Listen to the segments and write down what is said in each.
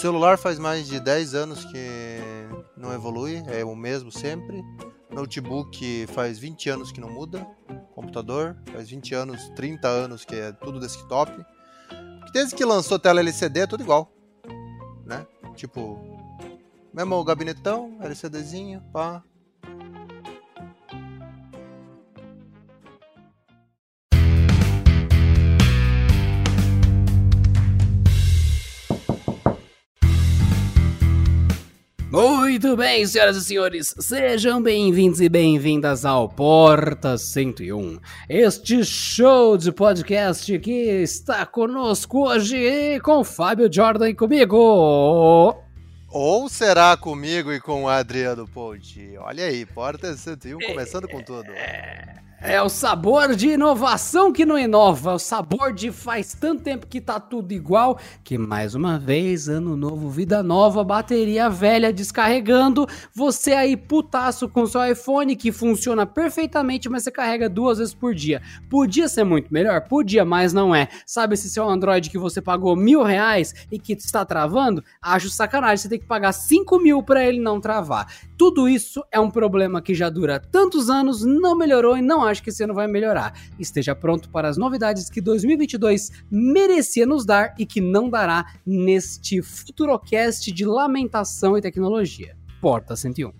Celular faz mais de 10 anos que não evolui, é o mesmo sempre. Notebook faz 20 anos que não muda. Computador faz 20 anos, 30 anos que é tudo desktop. Desde que lançou tela LCD é tudo igual. Né? Tipo, mesmo gabinetão, LCDzinho, pá. Muito bem, senhoras e senhores, sejam bem-vindos e bem-vindas ao Porta 101, este show de podcast que está conosco hoje com Fábio Jordan e comigo. Ou será comigo e com o Adriano Ponti? Olha aí, Porta 101 começando com tudo. É... É o sabor de inovação que não inova, o sabor de faz tanto tempo que tá tudo igual, que mais uma vez, ano novo, vida nova, bateria velha descarregando, você aí putaço com seu iPhone que funciona perfeitamente, mas você carrega duas vezes por dia. Podia ser muito melhor? Podia, mas não é. Sabe esse seu Android que você pagou mil reais e que está travando? Acho sacanagem, você tem que pagar cinco mil para ele não travar. Tudo isso é um problema que já dura tantos anos, não melhorou e não acho que esse ano vai melhorar. Esteja pronto para as novidades que 2022 merecia nos dar e que não dará neste Futurocast de lamentação e tecnologia. Porta 101.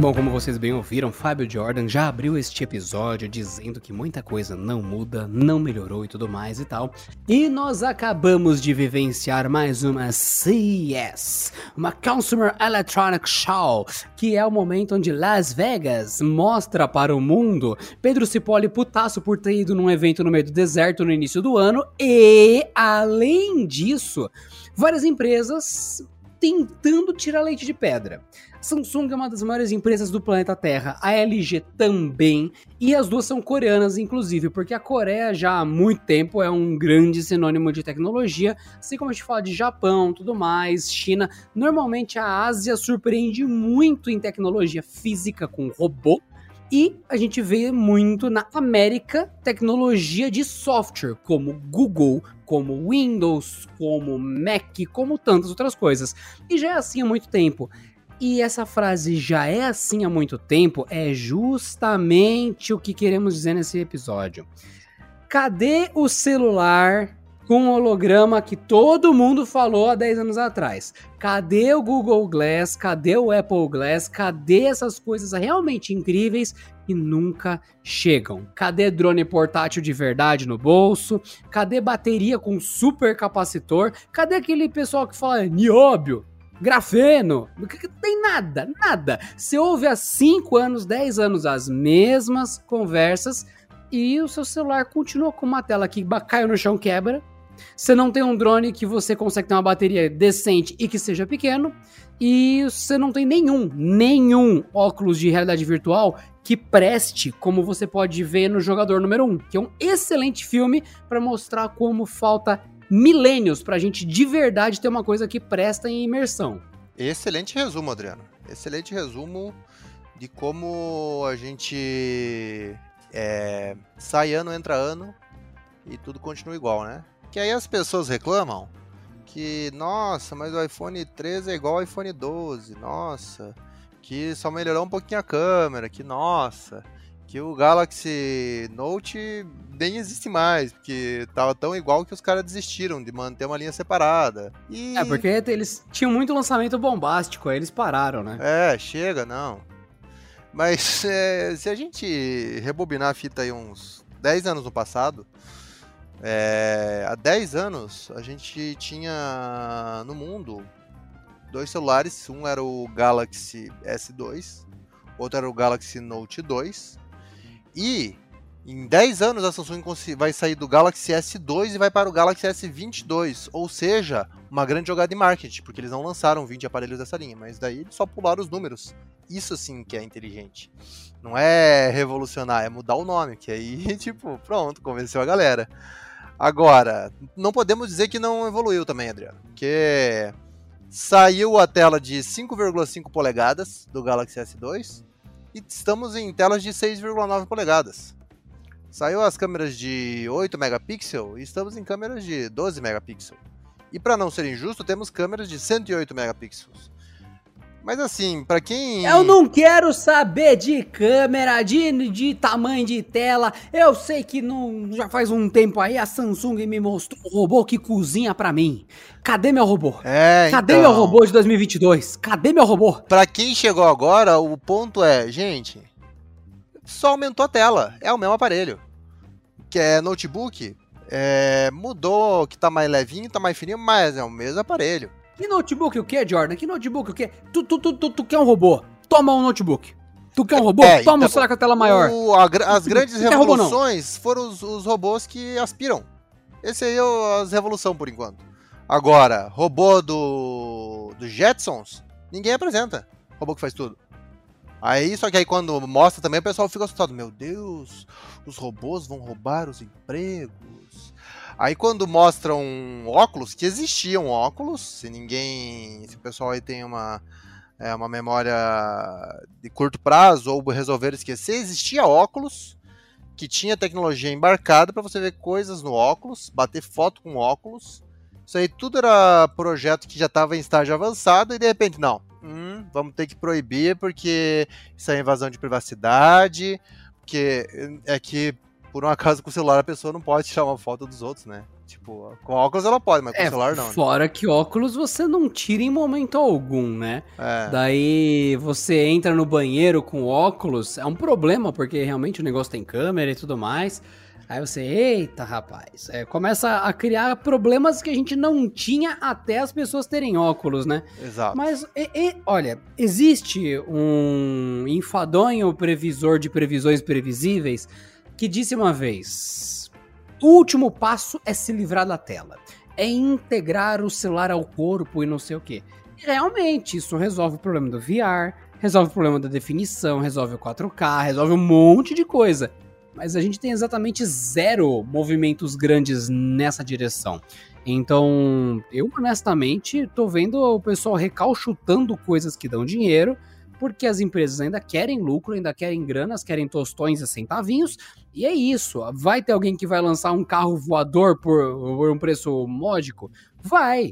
Bom, como vocês bem ouviram, Fábio Jordan já abriu este episódio dizendo que muita coisa não muda, não melhorou e tudo mais e tal. E nós acabamos de vivenciar mais uma CES, uma Consumer Electronic Show, que é o momento onde Las Vegas mostra para o mundo Pedro Cipolli putaço por ter ido num evento no meio do deserto no início do ano e, além disso, várias empresas tentando tirar leite de pedra. Samsung é uma das maiores empresas do planeta Terra, a LG também, e as duas são coreanas, inclusive, porque a Coreia já há muito tempo é um grande sinônimo de tecnologia, assim como a gente fala de Japão, tudo mais, China. Normalmente a Ásia surpreende muito em tecnologia física com robô, e a gente vê muito na América tecnologia de software, como Google, como Windows, como Mac, como tantas outras coisas. E já é assim há muito tempo. E essa frase já é assim há muito tempo é justamente o que queremos dizer nesse episódio. Cadê o celular com holograma que todo mundo falou há 10 anos atrás? Cadê o Google Glass? Cadê o Apple Glass? Cadê essas coisas realmente incríveis que nunca chegam? Cadê drone portátil de verdade no bolso? Cadê bateria com super capacitor? Cadê aquele pessoal que fala nióbio? Grafeno, tem nada, nada. Você ouve há 5 anos, 10 anos as mesmas conversas e o seu celular continua com uma tela que caiu no chão, quebra. Você não tem um drone que você consegue ter uma bateria decente e que seja pequeno. E você não tem nenhum, nenhum óculos de realidade virtual que preste, como você pode ver no Jogador Número 1, que é um excelente filme para mostrar como falta milênios pra gente de verdade ter uma coisa que presta em imersão. Excelente resumo, Adriano. Excelente resumo de como a gente é, sai ano, entra ano e tudo continua igual, né? Que aí as pessoas reclamam que, nossa, mas o iPhone 13 é igual ao iPhone 12, nossa, que só melhorou um pouquinho a câmera, que nossa, que o Galaxy Note nem existe mais, porque tava tão igual que os caras desistiram de manter uma linha separada. E... É, porque eles tinham muito lançamento bombástico, aí eles pararam, né? É, chega, não. Mas é, se a gente rebobinar a fita aí uns 10 anos no passado, é, há 10 anos a gente tinha no mundo dois celulares, um era o Galaxy S2, outro era o Galaxy Note 2, e Em 10 anos a Samsung vai sair do Galaxy S2 e vai para o Galaxy S22, ou seja, uma grande jogada de marketing, porque eles não lançaram 20 aparelhos dessa linha, mas daí eles só pularam os números. Isso sim que é inteligente. Não é revolucionar, é mudar o nome, que aí, tipo, pronto, convenceu a galera. Agora, não podemos dizer que não evoluiu também, Adriano, porque saiu a tela de 5,5 polegadas do Galaxy S2 e estamos em telas de 6,9 polegadas. Saiu as câmeras de 8 megapixels e estamos em câmeras de 12 megapixels. E para não ser injusto, temos câmeras de 108 megapixels. Mas assim, para quem. Eu não quero saber de câmera, de, de tamanho de tela. Eu sei que não, já faz um tempo aí a Samsung me mostrou um robô que cozinha para mim. Cadê meu robô? É, Cadê então... meu robô de 2022? Cadê meu robô? Pra quem chegou agora, o ponto é, gente, só aumentou a tela. É o mesmo aparelho. Que é notebook. É, mudou, que tá mais levinho, tá mais fininho, mas é o mesmo aparelho. Que notebook o que, Jordan? Que notebook o que? Tu, tu, tu, tu, tu quer um robô? Toma um notebook. Tu quer um robô? É, Toma então, um celular com a tela maior. O, a, as grandes revoluções robô, foram os, os, robôs que aspiram. Esse aí é as revolução por enquanto. Agora, robô do, do Jetsons, ninguém apresenta. Robô que faz tudo. Aí, só que aí quando mostra também, o pessoal fica assustado. Meu Deus, os robôs vão roubar os empregos. Aí quando mostram óculos, que existiam óculos, se ninguém. Se o pessoal aí tem uma, é, uma memória de curto prazo ou resolver esquecer, existia óculos que tinha tecnologia embarcada para você ver coisas no óculos, bater foto com óculos. Isso aí tudo era projeto que já estava em estágio avançado e de repente, não, hum, vamos ter que proibir porque isso é invasão de privacidade, porque é que por um acaso com o celular a pessoa não pode tirar uma foto dos outros, né? Tipo, com óculos ela pode, mas com é, celular não. Né? Fora né? que óculos você não tira em momento algum, né? É. Daí você entra no banheiro com óculos, é um problema, porque realmente o negócio tem câmera e tudo mais. Aí você, eita rapaz, é, começa a criar problemas que a gente não tinha até as pessoas terem óculos, né? Exato. Mas, e, e, olha, existe um enfadonho previsor de previsões previsíveis que disse uma vez: o último passo é se livrar da tela, é integrar o celular ao corpo e não sei o que. Realmente, isso resolve o problema do VR, resolve o problema da definição, resolve o 4K, resolve um monte de coisa. Mas a gente tem exatamente zero movimentos grandes nessa direção. Então, eu honestamente tô vendo o pessoal recalchutando coisas que dão dinheiro porque as empresas ainda querem lucro, ainda querem granas, querem tostões e centavinhos, e é isso. Vai ter alguém que vai lançar um carro voador por, por um preço módico? Vai.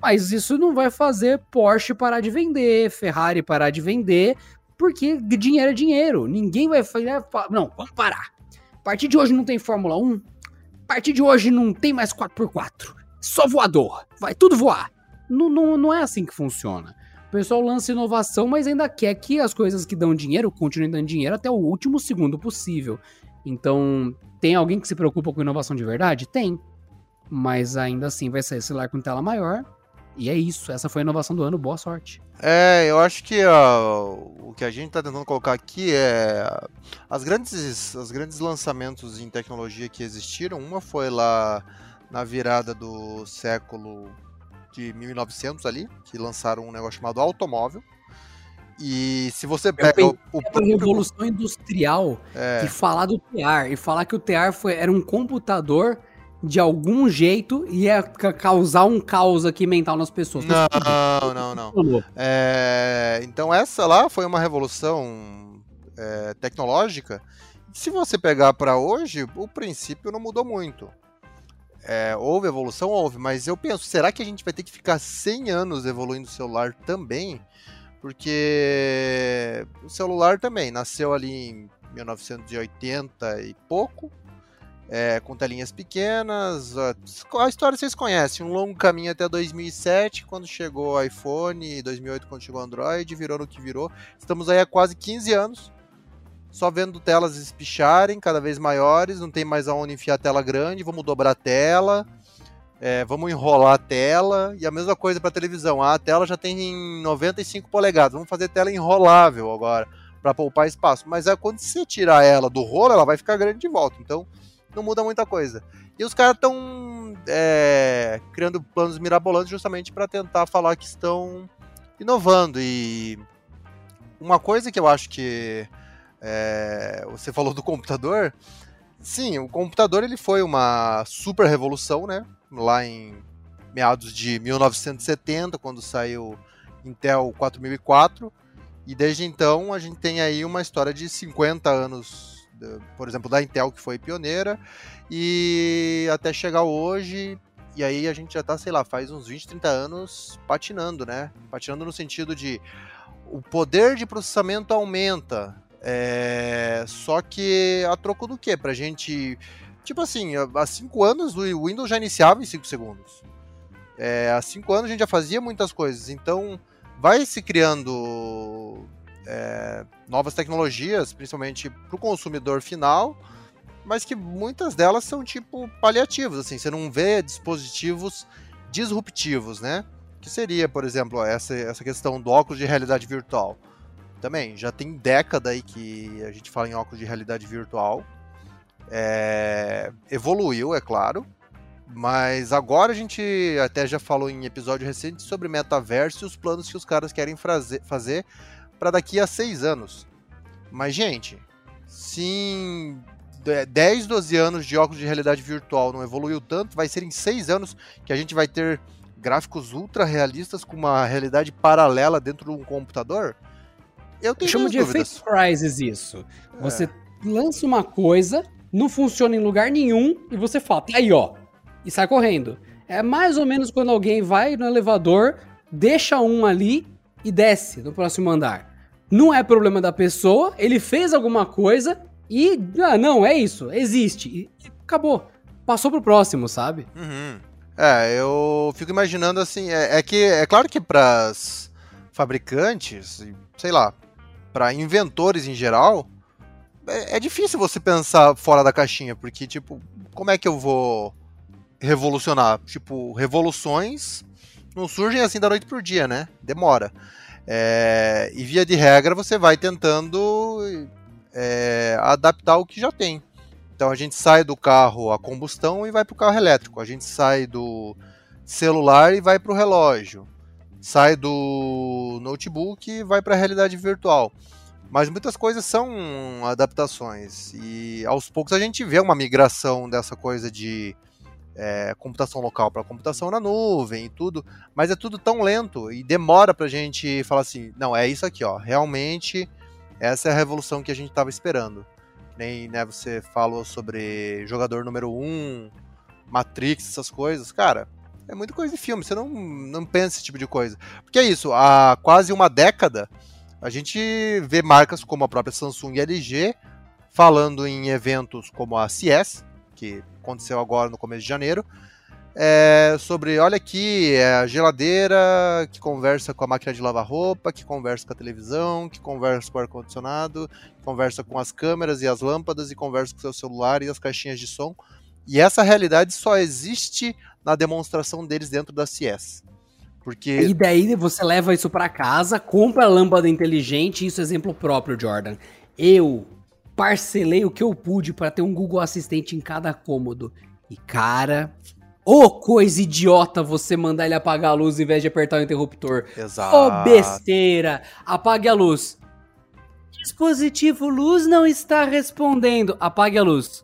Mas isso não vai fazer Porsche parar de vender, Ferrari parar de vender, porque dinheiro é dinheiro. Ninguém vai fazer. Não, vamos parar. A partir de hoje não tem Fórmula 1. A partir de hoje não tem mais 4x4. Só voador. Vai tudo voar. Não, não, não é assim que funciona. O pessoal lança inovação, mas ainda quer que as coisas que dão dinheiro continuem dando dinheiro até o último segundo possível. Então, tem alguém que se preocupa com inovação de verdade? Tem. Mas ainda assim vai sair celular com tela maior. E é isso. Essa foi a inovação do ano. Boa sorte. É, eu acho que uh, o que a gente está tentando colocar aqui é as grandes, os grandes lançamentos em tecnologia que existiram. Uma foi lá na virada do século de 1900 ali, que lançaram um negócio chamado automóvel. E se você pega o, o próprio... revolução industrial é. e falar do TEAR e falar que o TEAR foi, era um computador de algum jeito ia causar um caos aqui mental nas pessoas. Não, não, não. não. É, então essa lá foi uma revolução é, tecnológica. Se você pegar para hoje, o princípio não mudou muito. É, houve evolução? Houve, mas eu penso, será que a gente vai ter que ficar 100 anos evoluindo o celular também? Porque o celular também nasceu ali em 1980 e pouco, é, com telinhas pequenas. A história vocês conhecem, um longo caminho até 2007, quando chegou o iPhone, 2008 quando chegou o Android, virou no que virou. Estamos aí há quase 15 anos só vendo telas espicharem cada vez maiores, não tem mais aonde enfiar a tela grande, vamos dobrar a tela, é, vamos enrolar a tela, e a mesma coisa para televisão, ah, a tela já tem 95 polegadas, vamos fazer tela enrolável agora, para poupar espaço. Mas é quando você tirar ela do rolo, ela vai ficar grande de volta. Então não muda muita coisa. E os caras estão é, criando planos mirabolantes justamente para tentar falar que estão inovando. E uma coisa que eu acho que é, você falou do computador. Sim, o computador ele foi uma super revolução, né? Lá em meados de 1970, quando saiu Intel 4004. E desde então a gente tem aí uma história de 50 anos, por exemplo, da Intel, que foi pioneira, e até chegar hoje. E aí a gente já tá, sei lá, faz uns 20, 30 anos patinando, né? Patinando no sentido de o poder de processamento aumenta, é... Só que a troco do quê? Pra gente. Tipo assim, há 5 anos o Windows já iniciava em 5 segundos. É, há 5 anos a gente já fazia muitas coisas. Então vai se criando é, novas tecnologias, principalmente para o consumidor final, mas que muitas delas são tipo paliativos. Assim, você não vê dispositivos disruptivos, né? Que seria, por exemplo, essa, essa questão do óculos de realidade virtual também, já tem década aí que a gente fala em óculos de realidade virtual. É, evoluiu, é claro, mas agora a gente até já falou em episódio recente sobre metaverso e os planos que os caras querem fazer para daqui a seis anos. Mas, gente, se 10, 12 anos de óculos de realidade virtual não evoluiu tanto, vai ser em seis anos que a gente vai ter gráficos ultra realistas com uma realidade paralela dentro de um computador? Eu tenho Eu chamo de dúvidas. efeito crisis isso. É. Você lança uma coisa, não funciona em lugar nenhum e você fala, tá aí ó, e sai correndo. É mais ou menos quando alguém vai no elevador, deixa um ali e desce no próximo andar. Não é problema da pessoa, ele fez alguma coisa e, ah, não, é isso, existe. E acabou. Passou pro próximo, sabe? Uhum. É, eu fico imaginando assim, é, é que, é claro que pras fabricantes, sei lá, para inventores em geral, é, é, difícil você pensar fora da caixinha, porque, tipo, como é que eu vou revolucionar? Tipo, revoluções não surgem assim da noite pro dia, né? Demora. É, e via de regra você vai tentando é, adaptar o que já tem. Então a gente sai do carro a combustão e vai para o carro elétrico. A gente sai do celular e vai para o relógio sai do notebook e vai para a realidade virtual. Mas muitas coisas são adaptações e aos poucos a gente vê uma migração dessa coisa de é, computação local para computação na nuvem e tudo, mas é tudo tão lento e demora para a gente falar assim, não, é isso aqui, ó, realmente essa é a revolução que a gente estava esperando. Nem né, você falou sobre jogador número 1, um, Matrix, essas coisas, cara, é muita coisa de filme, você não, não pensa esse tipo de coisa. Porque é isso, há quase uma década a gente vê marcas como a própria Samsung e LG falando em eventos como a CS, que aconteceu agora no começo de janeiro, é, sobre, olha aqui, é a geladeira que conversa com a máquina de lavar roupa, que conversa com a televisão, que conversa com o ar-condicionado, conversa com as câmeras e as lâmpadas, e conversa com o seu celular e as caixinhas de som. E essa realidade só existe na demonstração deles dentro da CS. Porque... E daí você leva isso para casa, compra a lâmpada inteligente, isso é exemplo próprio, Jordan. Eu parcelei o que eu pude para ter um Google Assistente em cada cômodo. E cara, ô oh, coisa idiota você mandar ele apagar a luz em vez de apertar o interruptor. Exato. Ô oh, besteira, apague a luz. Dispositivo luz não está respondendo. Apague a luz.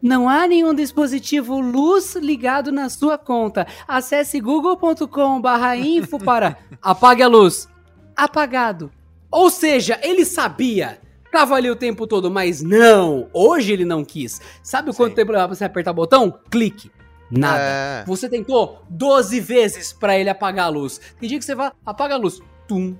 Não há nenhum dispositivo luz ligado na sua conta. Acesse google.com/info para apague a luz. Apagado. Ou seja, ele sabia. Tava ali o tempo todo, mas não. Hoje ele não quis. Sabe quanto Sim. tempo leva pra você apertar o botão? Clique. Nada. É. Você tentou 12 vezes para ele apagar a luz. Tem dia que você vai, apaga a luz. Tum.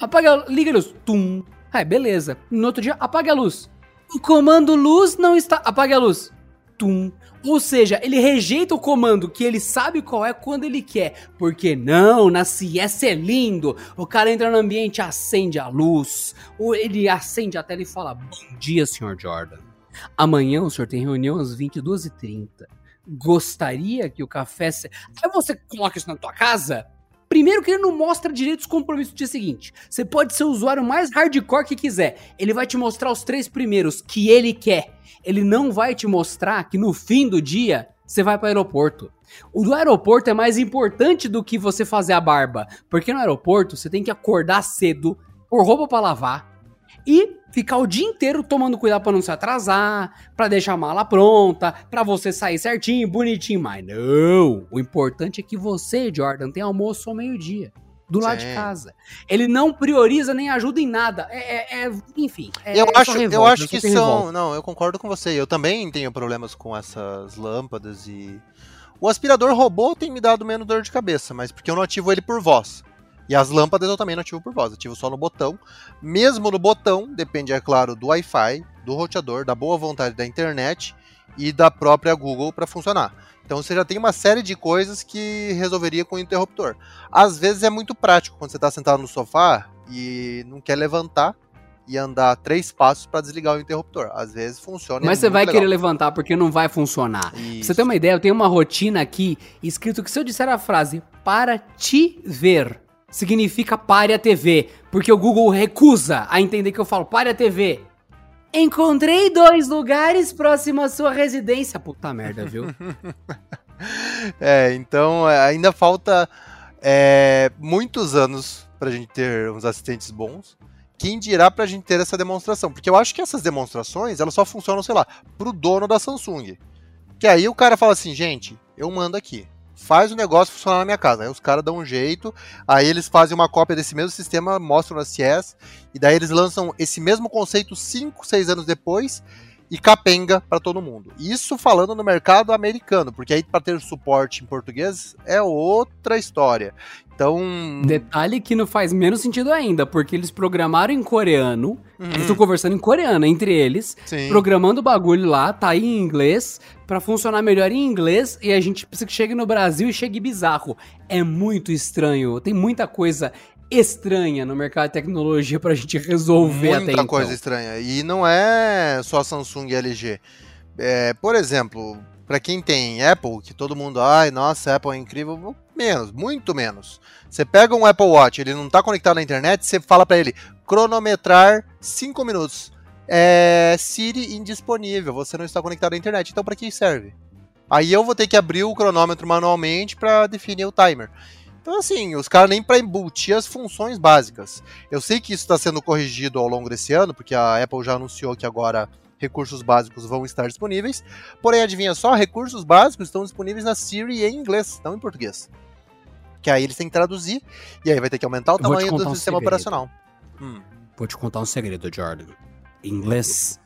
Apaga, liga a luz. Tum. Aí, beleza. No outro dia, apaga a luz. O comando luz não está. Apague a luz. Tum. Ou seja, ele rejeita o comando que ele sabe qual é quando ele quer. Porque não, na CS é lindo. O cara entra no ambiente, acende a luz. Ou ele acende a tela e fala: Bom dia, senhor Jordan. Amanhã o senhor tem reunião às 22h30. Gostaria que o café. Se... Aí você coloca isso na tua casa? Primeiro que ele não mostra direito os compromissos do dia seguinte. Você pode ser o usuário mais hardcore que quiser. Ele vai te mostrar os três primeiros que ele quer. Ele não vai te mostrar que no fim do dia você vai para o aeroporto. O do aeroporto é mais importante do que você fazer a barba, porque no aeroporto você tem que acordar cedo, pôr roupa para lavar e ficar o dia inteiro tomando cuidado para não se atrasar, para deixar a mala pronta, para você sair certinho, bonitinho. Mas não, o importante é que você, Jordan, tenha almoço ao meio-dia. Do lado de casa. Ele não prioriza nem ajuda em nada. É, é, é enfim. É, eu, acho, revolta, eu acho que são. Revolta. Não, eu concordo com você. Eu também tenho problemas com essas lâmpadas e. O aspirador robô tem me dado menos dor de cabeça, mas porque eu não ativo ele por voz. E as lâmpadas eu também não ativo por voz, ativo só no botão. Mesmo no botão, depende, é claro, do Wi-Fi, do roteador, da boa vontade da internet e da própria Google para funcionar. Então você já tem uma série de coisas que resolveria com o interruptor. Às vezes é muito prático quando você está sentado no sofá e não quer levantar e andar três passos para desligar o interruptor. Às vezes funciona. Mas é você vai legal. querer levantar porque não vai funcionar. Isso. Pra você ter uma ideia, eu tenho uma rotina aqui escrito que se eu disser a frase para te ver, significa pare a TV, porque o Google recusa a entender que eu falo pare a TV. Encontrei dois lugares próximos à sua residência. Puta merda, viu? é, então é, ainda falta é, muitos anos pra gente ter uns assistentes bons. Quem dirá pra gente ter essa demonstração? Porque eu acho que essas demonstrações, elas só funcionam, sei lá, pro dono da Samsung. Que aí o cara fala assim, gente, eu mando aqui faz o negócio funcionar na minha casa. Aí os caras dão um jeito, aí eles fazem uma cópia desse mesmo sistema, mostram na CS, e daí eles lançam esse mesmo conceito 5, 6 anos depois e capenga para todo mundo. Isso falando no mercado americano, porque aí para ter suporte em português é outra história. Então. Detalhe que não faz menos sentido ainda, porque eles programaram em coreano, uhum. eles estão conversando em coreano entre eles, Sim. programando o bagulho lá, tá aí em inglês, para funcionar melhor em inglês, e a gente precisa que chegue no Brasil e chegue bizarro. É muito estranho, tem muita coisa estranha no mercado de tecnologia pra gente resolver Muita até então. coisa estranha. E não é só Samsung e LG. É, por exemplo, para quem tem Apple, que todo mundo, ai, nossa, Apple é incrível, menos, muito menos. Você pega um Apple Watch, ele não está conectado na internet, você fala para ele cronometrar 5 minutos. É Siri indisponível, você não está conectado à internet. Então para que serve? Aí eu vou ter que abrir o cronômetro manualmente para definir o timer. Então, assim, os caras nem para embutir as funções básicas. Eu sei que isso está sendo corrigido ao longo desse ano, porque a Apple já anunciou que agora recursos básicos vão estar disponíveis. Porém, adivinha só, recursos básicos estão disponíveis na Siri em inglês, não em português. Que aí eles têm que traduzir, e aí vai ter que aumentar o tamanho do um sistema segredo. operacional. Hum. Vou te contar um segredo, Jordan. Inglês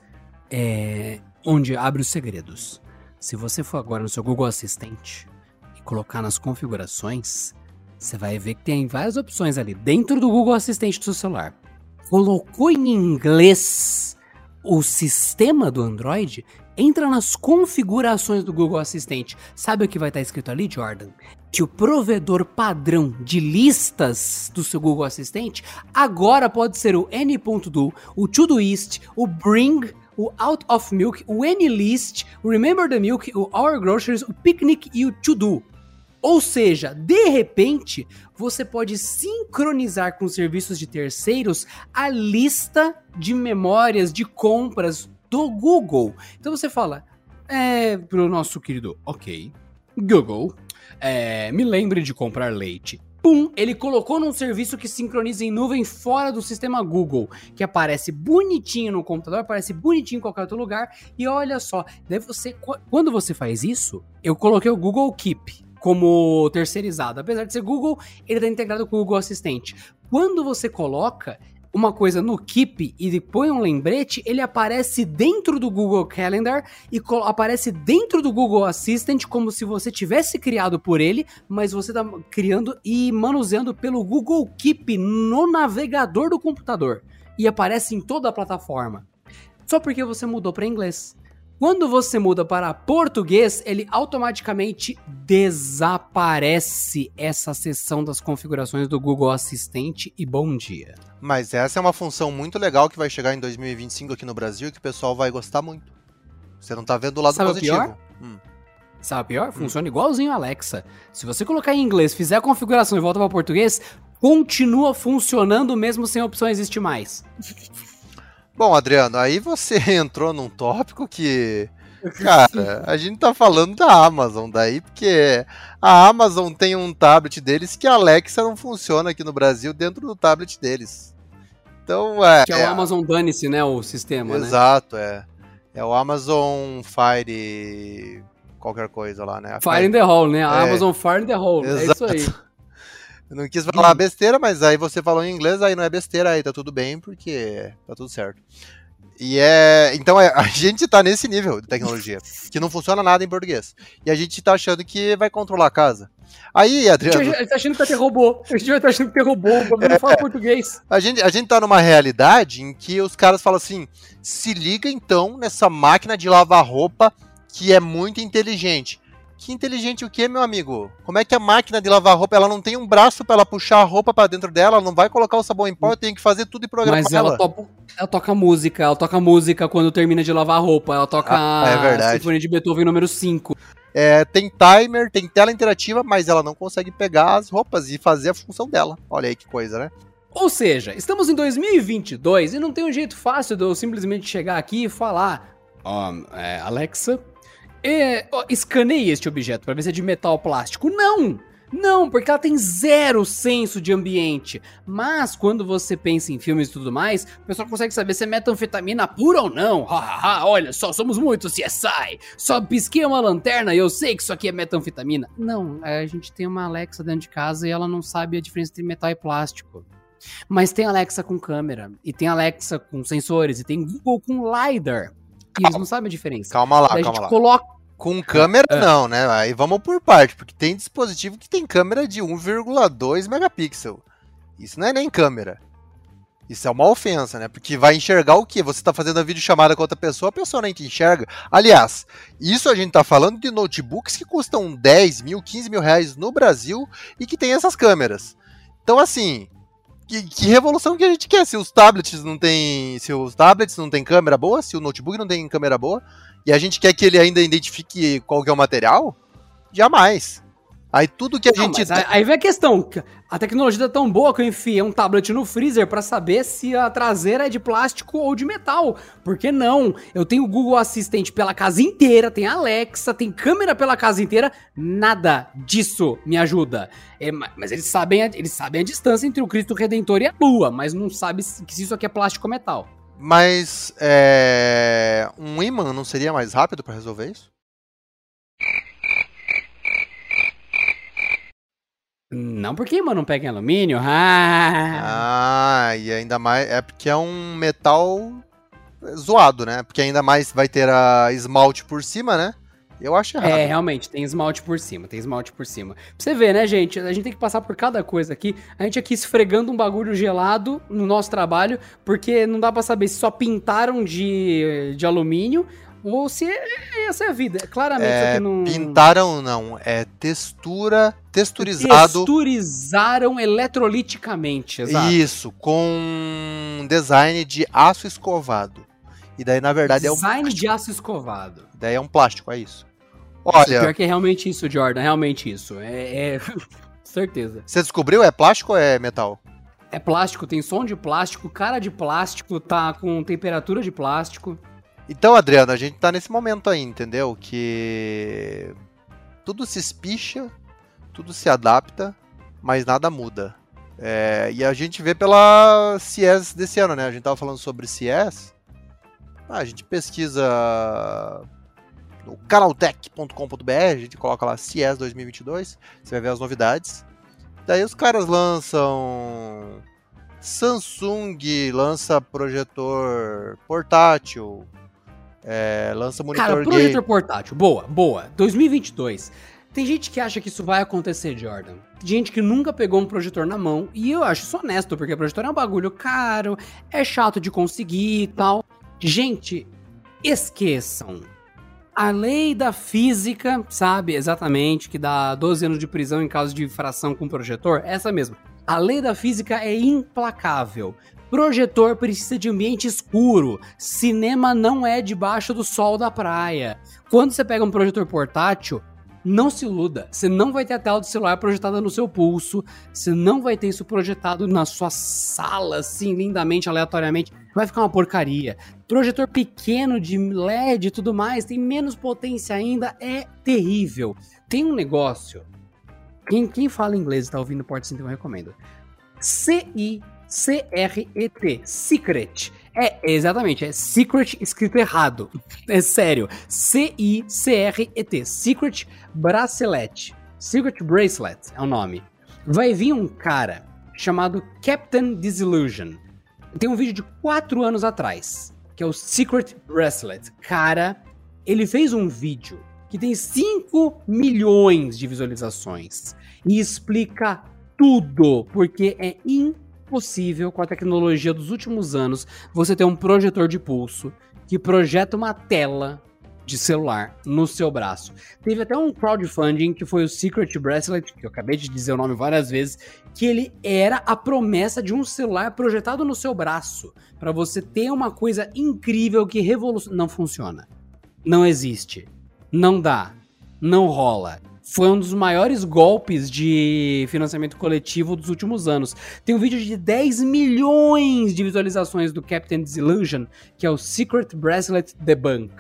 é onde abre os segredos. Se você for agora no seu Google Assistente e colocar nas configurações, você vai ver que tem várias opções ali dentro do Google Assistente do seu celular. Colocou em inglês o sistema do Android, entra nas configurações do Google Assistente. Sabe o que vai estar escrito ali, Jordan? Que o provedor padrão de listas do seu Google Assistente agora pode ser o N.do, o Todoist, o Bring, o Out of Milk, o AnyList, o Remember the Milk, o Our Groceries, o Picnic e o To Do. Ou seja, de repente, você pode sincronizar com serviços de terceiros a lista de memórias de compras do Google. Então você fala, é, pro nosso querido, ok, Google, é, me lembre de comprar leite. Pum, ele colocou num serviço que sincroniza em nuvem fora do sistema Google, que aparece bonitinho no computador, aparece bonitinho em qualquer outro lugar. E olha só, daí você, quando você faz isso, eu coloquei o Google Keep como terceirizado. Apesar de ser Google, ele está integrado com o Google Assistente. Quando você coloca uma coisa no Keep e põe um lembrete, ele aparece dentro do Google Calendar e aparece dentro do Google Assistant como se você tivesse criado por ele, mas você está criando e manuseando pelo Google Keep no navegador do computador e aparece em toda a plataforma. Só porque você mudou para inglês. Quando você muda para português, ele automaticamente desaparece essa seção das configurações do Google Assistente e Bom Dia. Mas essa é uma função muito legal que vai chegar em 2025 aqui no Brasil e que o pessoal vai gostar muito. Você não tá vendo o lado Sabe positivo. O pior? Hum. Sabe pior? Funciona igualzinho a Alexa. Se você colocar em inglês, fizer a configuração e volta para português, continua funcionando mesmo sem a opção existir mais. Bom, Adriano, aí você entrou num tópico que. Cara, a gente tá falando da Amazon daí, porque a Amazon tem um tablet deles que a Alexa não funciona aqui no Brasil dentro do tablet deles. Então, é. Que é, é o Amazon Dane-se, né? O sistema, Exato, né? é. É o Amazon Fire. qualquer coisa lá, né? Fire, Fire in the Hole, né? A é. Amazon Fire in the Hole. Exato. É isso aí. Eu não quis falar besteira, mas aí você falou em inglês, aí não é besteira, aí tá tudo bem, porque tá tudo certo. E é. Então é, a gente tá nesse nível de tecnologia, que não funciona nada em português. E a gente tá achando que vai controlar a casa. Aí, Adriano. A gente tá achando que vai ter robô. A gente vai tá achando que tem robô, o não fala português. A gente, a gente tá numa realidade em que os caras falam assim: se liga então nessa máquina de lavar roupa que é muito inteligente. Que inteligente o que, meu amigo? Como é que a máquina de lavar roupa, ela não tem um braço para ela puxar a roupa para dentro dela, ela não vai colocar o sabão em pó, eu tenho que fazer tudo e programar Mas ela, ela. Topa, ela toca música, ela toca música quando termina de lavar a roupa, ela toca ah, é verdade. a Sinfonia de Beethoven número 5. É, tem timer, tem tela interativa, mas ela não consegue pegar as roupas e fazer a função dela. Olha aí que coisa, né? Ou seja, estamos em 2022 e não tem um jeito fácil de eu simplesmente chegar aqui e falar: um, é, Alexa, é, escaneie este objeto para ver se é de metal ou plástico. Não! Não, porque ela tem zero senso de ambiente. Mas quando você pensa em filmes e tudo mais, o pessoal consegue saber se é metanfetamina pura ou não. Hahaha, olha só, somos muitos CSI. Só pisquei uma lanterna e eu sei que isso aqui é metanfetamina. Não, a gente tem uma Alexa dentro de casa e ela não sabe a diferença entre metal e plástico. Mas tem Alexa com câmera, e tem Alexa com sensores, e tem Google com LiDAR. E eles não sabem a diferença. Calma lá, Daí calma lá. Coloca com câmera é. não, né? Aí vamos por parte, porque tem dispositivo que tem câmera de 1,2 megapixel. Isso não é nem câmera. Isso é uma ofensa, né? Porque vai enxergar o quê? Você está fazendo a videochamada com outra pessoa, a pessoa nem te enxerga. Aliás, isso a gente está falando de notebooks que custam 10 mil, 15 mil reais no Brasil e que tem essas câmeras. Então, assim, que, que, revolução que a gente quer? Se os tablets não tem, se os tablets não tem câmera boa, se o notebook não tem câmera boa, e a gente quer que ele ainda identifique qual é o material? Jamais. Aí tudo que a não, gente. Aí vem a questão. A tecnologia tá tão boa que eu enfiei um tablet no freezer para saber se a traseira é de plástico ou de metal. Por que não? Eu tenho o Google Assistant pela casa inteira, tem Alexa, tem câmera pela casa inteira. Nada disso me ajuda. É, mas eles sabem, a, eles sabem a distância entre o Cristo Redentor e a Lua, mas não sabem se, se isso aqui é plástico ou metal. Mas é, um imã não seria mais rápido para resolver isso? Não porque imã não pega em alumínio. Ah. ah, e ainda mais é porque é um metal zoado, né? Porque ainda mais vai ter a esmalte por cima, né? Eu acho errado. É, realmente, tem esmalte por cima, tem esmalte por cima. Pra você ver, né, gente? A gente tem que passar por cada coisa aqui. A gente aqui esfregando um bagulho gelado no nosso trabalho, porque não dá para saber se só pintaram de, de alumínio ou se é, essa é a vida. Claramente é, isso aqui não. Pintaram não, é textura, texturizado. Texturizaram eletroliticamente, exato. Isso, com design de aço escovado. E daí, na verdade, design é um. Design de aço escovado. Daí é um plástico, é isso. Olha. Pior que é realmente isso, Jordan, realmente isso. É. é... Certeza. Você descobriu? É plástico ou é metal? É plástico, tem som de plástico, cara de plástico, tá com temperatura de plástico. Então, Adriano, a gente tá nesse momento aí, entendeu? Que tudo se espicha, tudo se adapta, mas nada muda. É, e a gente vê pela CIES desse ano, né? A gente tava falando sobre CIES. Ah, a gente pesquisa no canaltech.com.br, a gente coloca lá CIES 2022, você vai ver as novidades. Daí os caras lançam Samsung lança projetor portátil, é, lança monitor Cara, projetor portátil, boa, boa. 2022. Tem gente que acha que isso vai acontecer, Jordan. Tem gente que nunca pegou um projetor na mão. E eu acho isso honesto, porque projetor é um bagulho caro, é chato de conseguir e tal. Gente, esqueçam a lei da física, sabe exatamente, que dá 12 anos de prisão em caso de infração com projetor, essa mesmo. A lei da física é implacável. Projetor precisa de ambiente escuro. Cinema não é debaixo do sol da praia. Quando você pega um projetor portátil, Não se iluda. Você não vai ter a tela do celular projetada no seu pulso. Você não vai ter isso projetado na sua sala, assim, lindamente, aleatoriamente. Vai ficar uma porcaria. Projetor pequeno de LED e tudo mais, tem menos potência ainda, é terrível. Tem um negócio. Quem, quem fala inglês e tá ouvindo Porta então eu recomendo. C-I-C-R-E-T. Secret. É, exatamente, é Secret escrito errado. É sério. C-I-C-R-E-T. Secret Bracelet. Secret Bracelet é o nome. Vai vir um cara chamado Captain Disillusion. Tem um vídeo de 4 anos atrás, que é o Secret Bracelet. Cara, ele fez um vídeo que tem 5 milhões de visualizações e explica tudo, porque é impossível possível, com a tecnologia dos últimos anos, você ter um projetor de pulso que projeta uma tela de celular no seu braço. Teve até um crowdfunding que foi o Secret Bracelet, que eu acabei de dizer o nome várias vezes, que ele era a promessa de um celular projetado no seu braço, para você ter uma coisa incrível que revoluciona. Não funciona. Não existe. Não dá. Não rola foi um dos maiores golpes de financiamento coletivo dos últimos anos. Tem um vídeo de 10 milhões de visualizações do Captain Disillusion, que é o Secret Bracelet Debunk,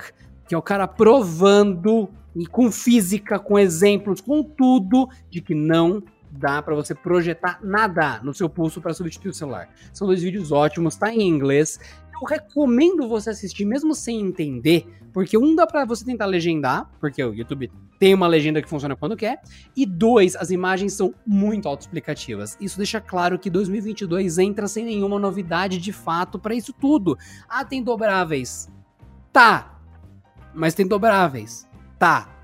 que é o cara provando e com física, com exemplos, com tudo de que não dá para você projetar nada no seu pulso para substituir o celular. São dois vídeos ótimos, tá em inglês. Eu recomendo você assistir mesmo sem entender, porque um dá para você tentar legendar, porque o YouTube tem uma legenda que funciona quando quer, e dois, as imagens são muito autoexplicativas. Isso deixa claro que 2022 entra sem nenhuma novidade de fato para isso tudo. Ah, tem dobráveis. Tá. Mas tem dobráveis. Tá.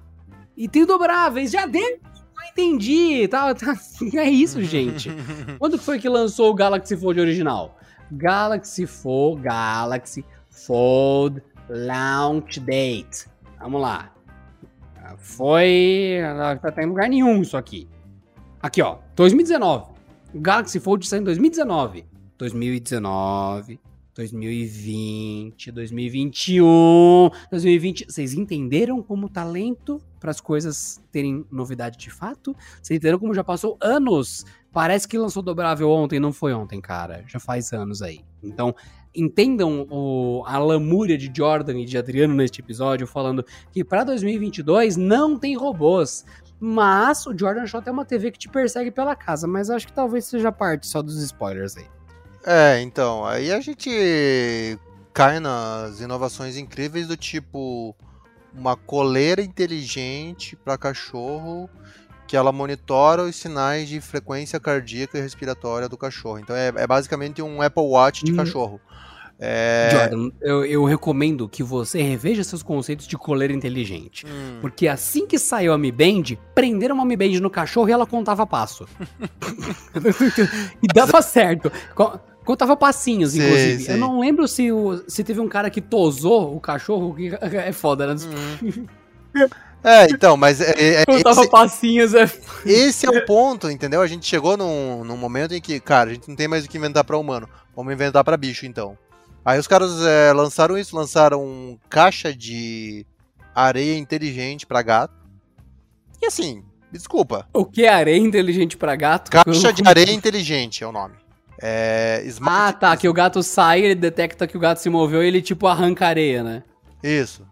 E tem dobráveis, já deu. Não entendi, tá, tá. É isso, gente. Quando foi que lançou o Galaxy Fold original? Galaxy Fold, Galaxy Fold Launch Date. Vamos lá. Foi. Não tá em lugar nenhum isso aqui. Aqui, ó. 2019. O Galaxy Fold saiu em 2019. 2019. 2020, 2021, 2020. Vocês entenderam como talento para as coisas terem novidade de fato? Vocês entenderam como já passou anos? Parece que lançou dobrável ontem, não foi ontem, cara. Já faz anos aí. Então, entendam o, a lamúria de Jordan e de Adriano neste episódio, falando que para 2022 não tem robôs. Mas o Jordan Shot é uma TV que te persegue pela casa, mas acho que talvez seja parte só dos spoilers aí. É, então, aí a gente cai nas inovações incríveis do tipo uma coleira inteligente para cachorro que ela monitora os sinais de frequência cardíaca e respiratória do cachorro. Então é, é basicamente um Apple Watch de hum. cachorro. É... Jordan, eu, eu, recomendo que você reveja seus conceitos de coleira inteligente. Hum. Porque assim que saiu a Mi Band, prenderam uma Mi Band no cachorro e ela contava passo. e dava certo. Contava passinhos, inclusive. Eu não lembro se, o, se teve um cara que tosou o cachorro, que é foda, né? Hum. É, então, mas. É, é, esse, passinhos, é. Esse é o ponto, entendeu? A gente chegou num, num momento em que, cara, a gente não tem mais o que inventar para humano. Vamos inventar para bicho, então. Aí os caras é, lançaram isso, lançaram caixa de areia inteligente para gato. E assim, desculpa. O que é areia inteligente para gato? Caixa de areia inteligente é o nome. É, smart... Ah, tá. Que o gato sai, ele detecta que o gato se moveu e ele tipo arranca areia, né? Isso.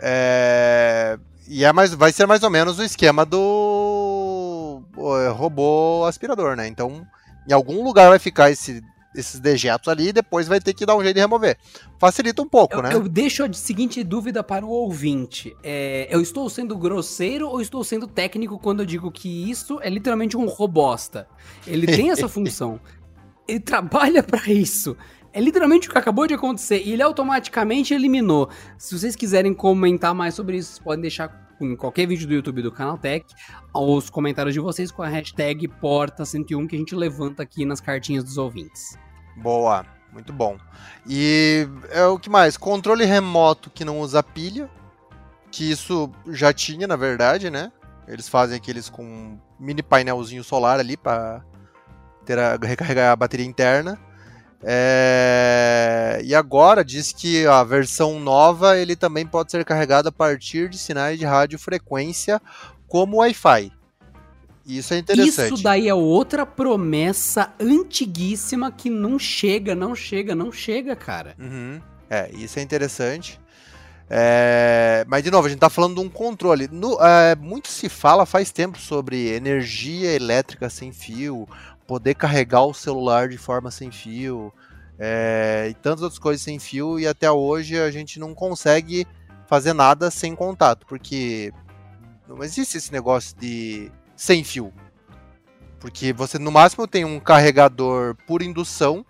É... E é mais, vai ser mais ou menos o esquema do é, robô aspirador, né? Então, em algum lugar vai ficar esse, esses dejetos ali e depois vai ter que dar um jeito de remover. Facilita um pouco, eu, né? Eu deixo a seguinte dúvida para o ouvinte. É, eu estou sendo grosseiro ou estou sendo técnico quando eu digo que isso é literalmente um robosta? Ele tem essa função. Ele trabalha para isso. É literalmente o que acabou de acontecer e ele automaticamente eliminou. Se vocês quiserem comentar mais sobre isso, vocês podem deixar em qualquer vídeo do YouTube do Canaltech os comentários de vocês com a hashtag Porta101 que a gente levanta aqui nas cartinhas dos ouvintes. Boa, muito bom. E é o que mais? Controle remoto que não usa pilha, que isso já tinha na verdade, né? Eles fazem aqueles com mini painelzinho solar ali para ter recarregar a bateria interna. É, E agora diz que a versão nova ele também pode ser carregado a partir de sinais de radiofrequência como Wi-Fi. Isso é interessante. Isso daí é outra promessa antiguíssima que não chega, não chega, não chega, cara. Uhum. É, isso é interessante. É, Mas, de novo, a gente tá falando de um controle. No- é, muito se fala faz tempo sobre energia elétrica sem fio, poder carregar o celular de forma sem fio, é, e tantas outras coisas sem fio, e até hoje a gente não consegue fazer nada sem contato, porque não existe esse negócio de sem fio. Porque você, no máximo, tem um carregador por indução,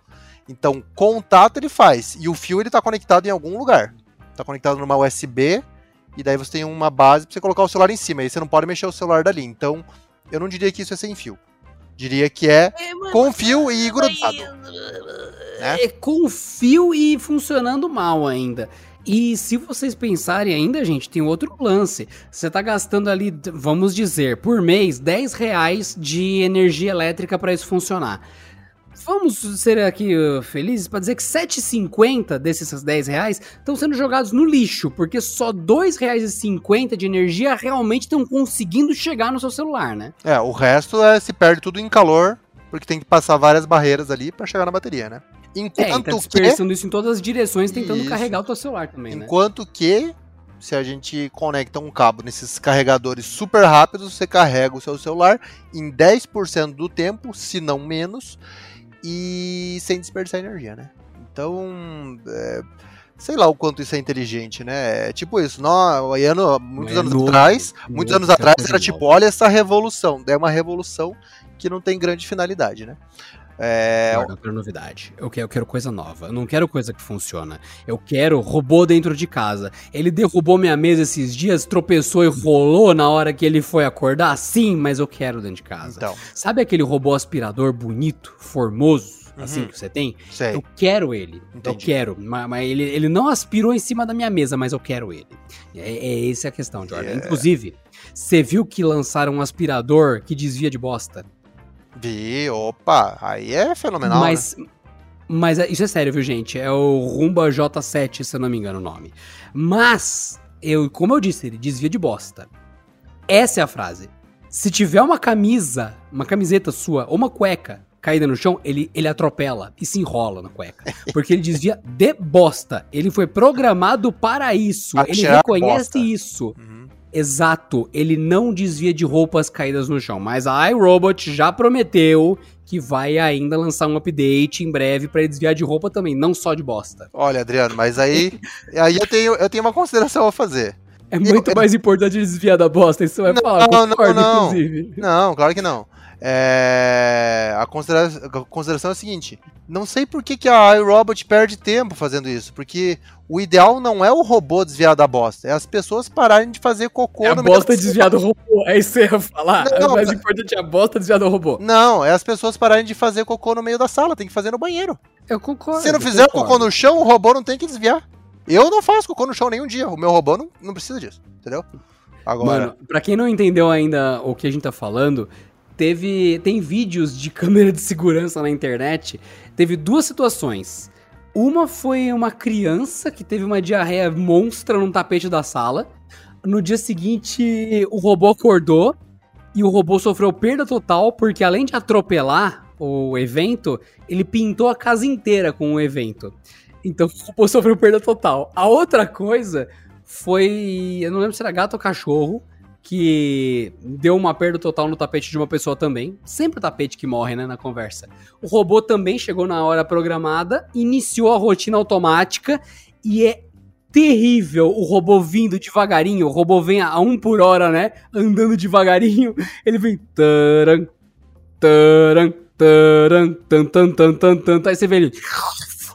então contato ele faz, e o fio ele tá conectado em algum lugar tá conectado numa USB e daí você tem uma base pra você colocar o celular em cima. Aí você não pode mexer o celular dali. Então, eu não diria que isso é sem fio. Diria que é com fio e grudado. Né? É com fio e funcionando mal ainda. E se vocês pensarem ainda, gente, tem outro lance. Você tá gastando ali, vamos dizer, por mês, 10 reais de energia elétrica para isso funcionar. Vamos ser aqui uh, felizes para dizer que 7,50 desses 10 reais estão sendo jogados no lixo, porque só R$ 2,50 de energia realmente estão conseguindo chegar no seu celular, né? É, o resto é, se perde tudo em calor, porque tem que passar várias barreiras ali pra chegar na bateria, né? É, e Enquanto tá que, dispersando isso em todas as direções, tentando Isso. carregar o teu celular também, né? enquanto que se a gente conecta um cabo nesses carregadores super rápidos, você carrega o seu celular em 10% do tempo, se não menos, e sem desperdiçar energia, né? Então, é, sei lá o quanto isso é inteligente, né? É tipo isso, nó, ano, muitos É anos novo, atrás, muitos novo, anos atrás coisa era tipo, olha essa revolução, é uma revolução que não tem grande finalidade, né? É, Agora, eu quero novidade. Eu quero, eu quero coisa nova. Eu não quero coisa que funciona. Eu quero robô dentro de casa. Ele derrubou minha mesa esses dias, tropeçou e rolou na hora que ele foi acordar? Sim, mas eu quero dentro de casa. então, Sabe aquele robô aspirador bonito, formoso, assim Uhum. que você tem? sei. Eu quero ele. Eu Entendi. quero. Mas, mas ele, ele não aspirou em cima da minha mesa, mas eu quero ele. É, é essa a questão, Jordan. É. Inclusive, você viu que lançaram um aspirador que desvia de bosta? Vi, opa, aí é fenomenal, né? mas, mas é- isso é sério, viu, gente? É o Rumba J7, se eu não me engano o nome. Mas, eu, como eu disse, ele desvia de bosta. Essa é a frase. Se tiver uma camisa, uma camiseta sua ou uma cueca caída no chão, ele, ele atropela e se enrola na cueca. Porque ele desvia de bosta. Ele foi programado para isso. Ele reconhece bosta. isso. Uhum. Exato, ele não desvia de roupas caídas no chão, mas a iRobot já prometeu que vai ainda lançar um update em breve pra ele desviar de roupa também, não só de bosta. Olha, Adriano, mas aí, aí eu, tenho, eu tenho uma consideração a fazer. É muito eu- mais importante desviar da bosta, isso vai Não, falar, não, concordo, não. inclusive. Não, claro que não. É, a, considera a consideração é a seguinte: não sei por que, que a iRobot perde tempo fazendo isso, porque o ideal não é o robô desviar da bosta, é as pessoas pararem de fazer cocô É a bosta da- desviar do robô, é isso que eu ia falar. Não, é mais mas- importante a bosta desviar do robô. Não, é as pessoas pararem de fazer cocô no meio da sala, tem que fazer no banheiro. Eu concordo. Se não fizer o concordo. cocô no chão, o robô não tem que desviar. Eu não faço cocô no chão nenhum dia, o meu robô não, não precisa disso, entendeu? Agora, Mano, pra quem não entendeu ainda o que a gente tá falando, teve tem vídeos de câmera de segurança na internet. Teve duas situações. Uma foi uma criança que teve uma diarreia monstra num tapete da sala. No dia seguinte, o robô acordou e o robô sofreu perda total porque além de atropelar o evento, ele pintou a casa inteira com o evento. Então o robô sofreu perda total. A outra coisa foi. Eu não lembro se era gato ou cachorro. Que deu uma perda total no tapete de uma pessoa também. Sempre o tapete que morre, né, na conversa. O robô também chegou na hora programada, iniciou a rotina automática e é terrível o robô vindo devagarinho. O robô vem a um por hora, né? Andando devagarinho. Ele vem. Taran, taran, taran, tan, tan, tan, tan, tan. Aí você vê ele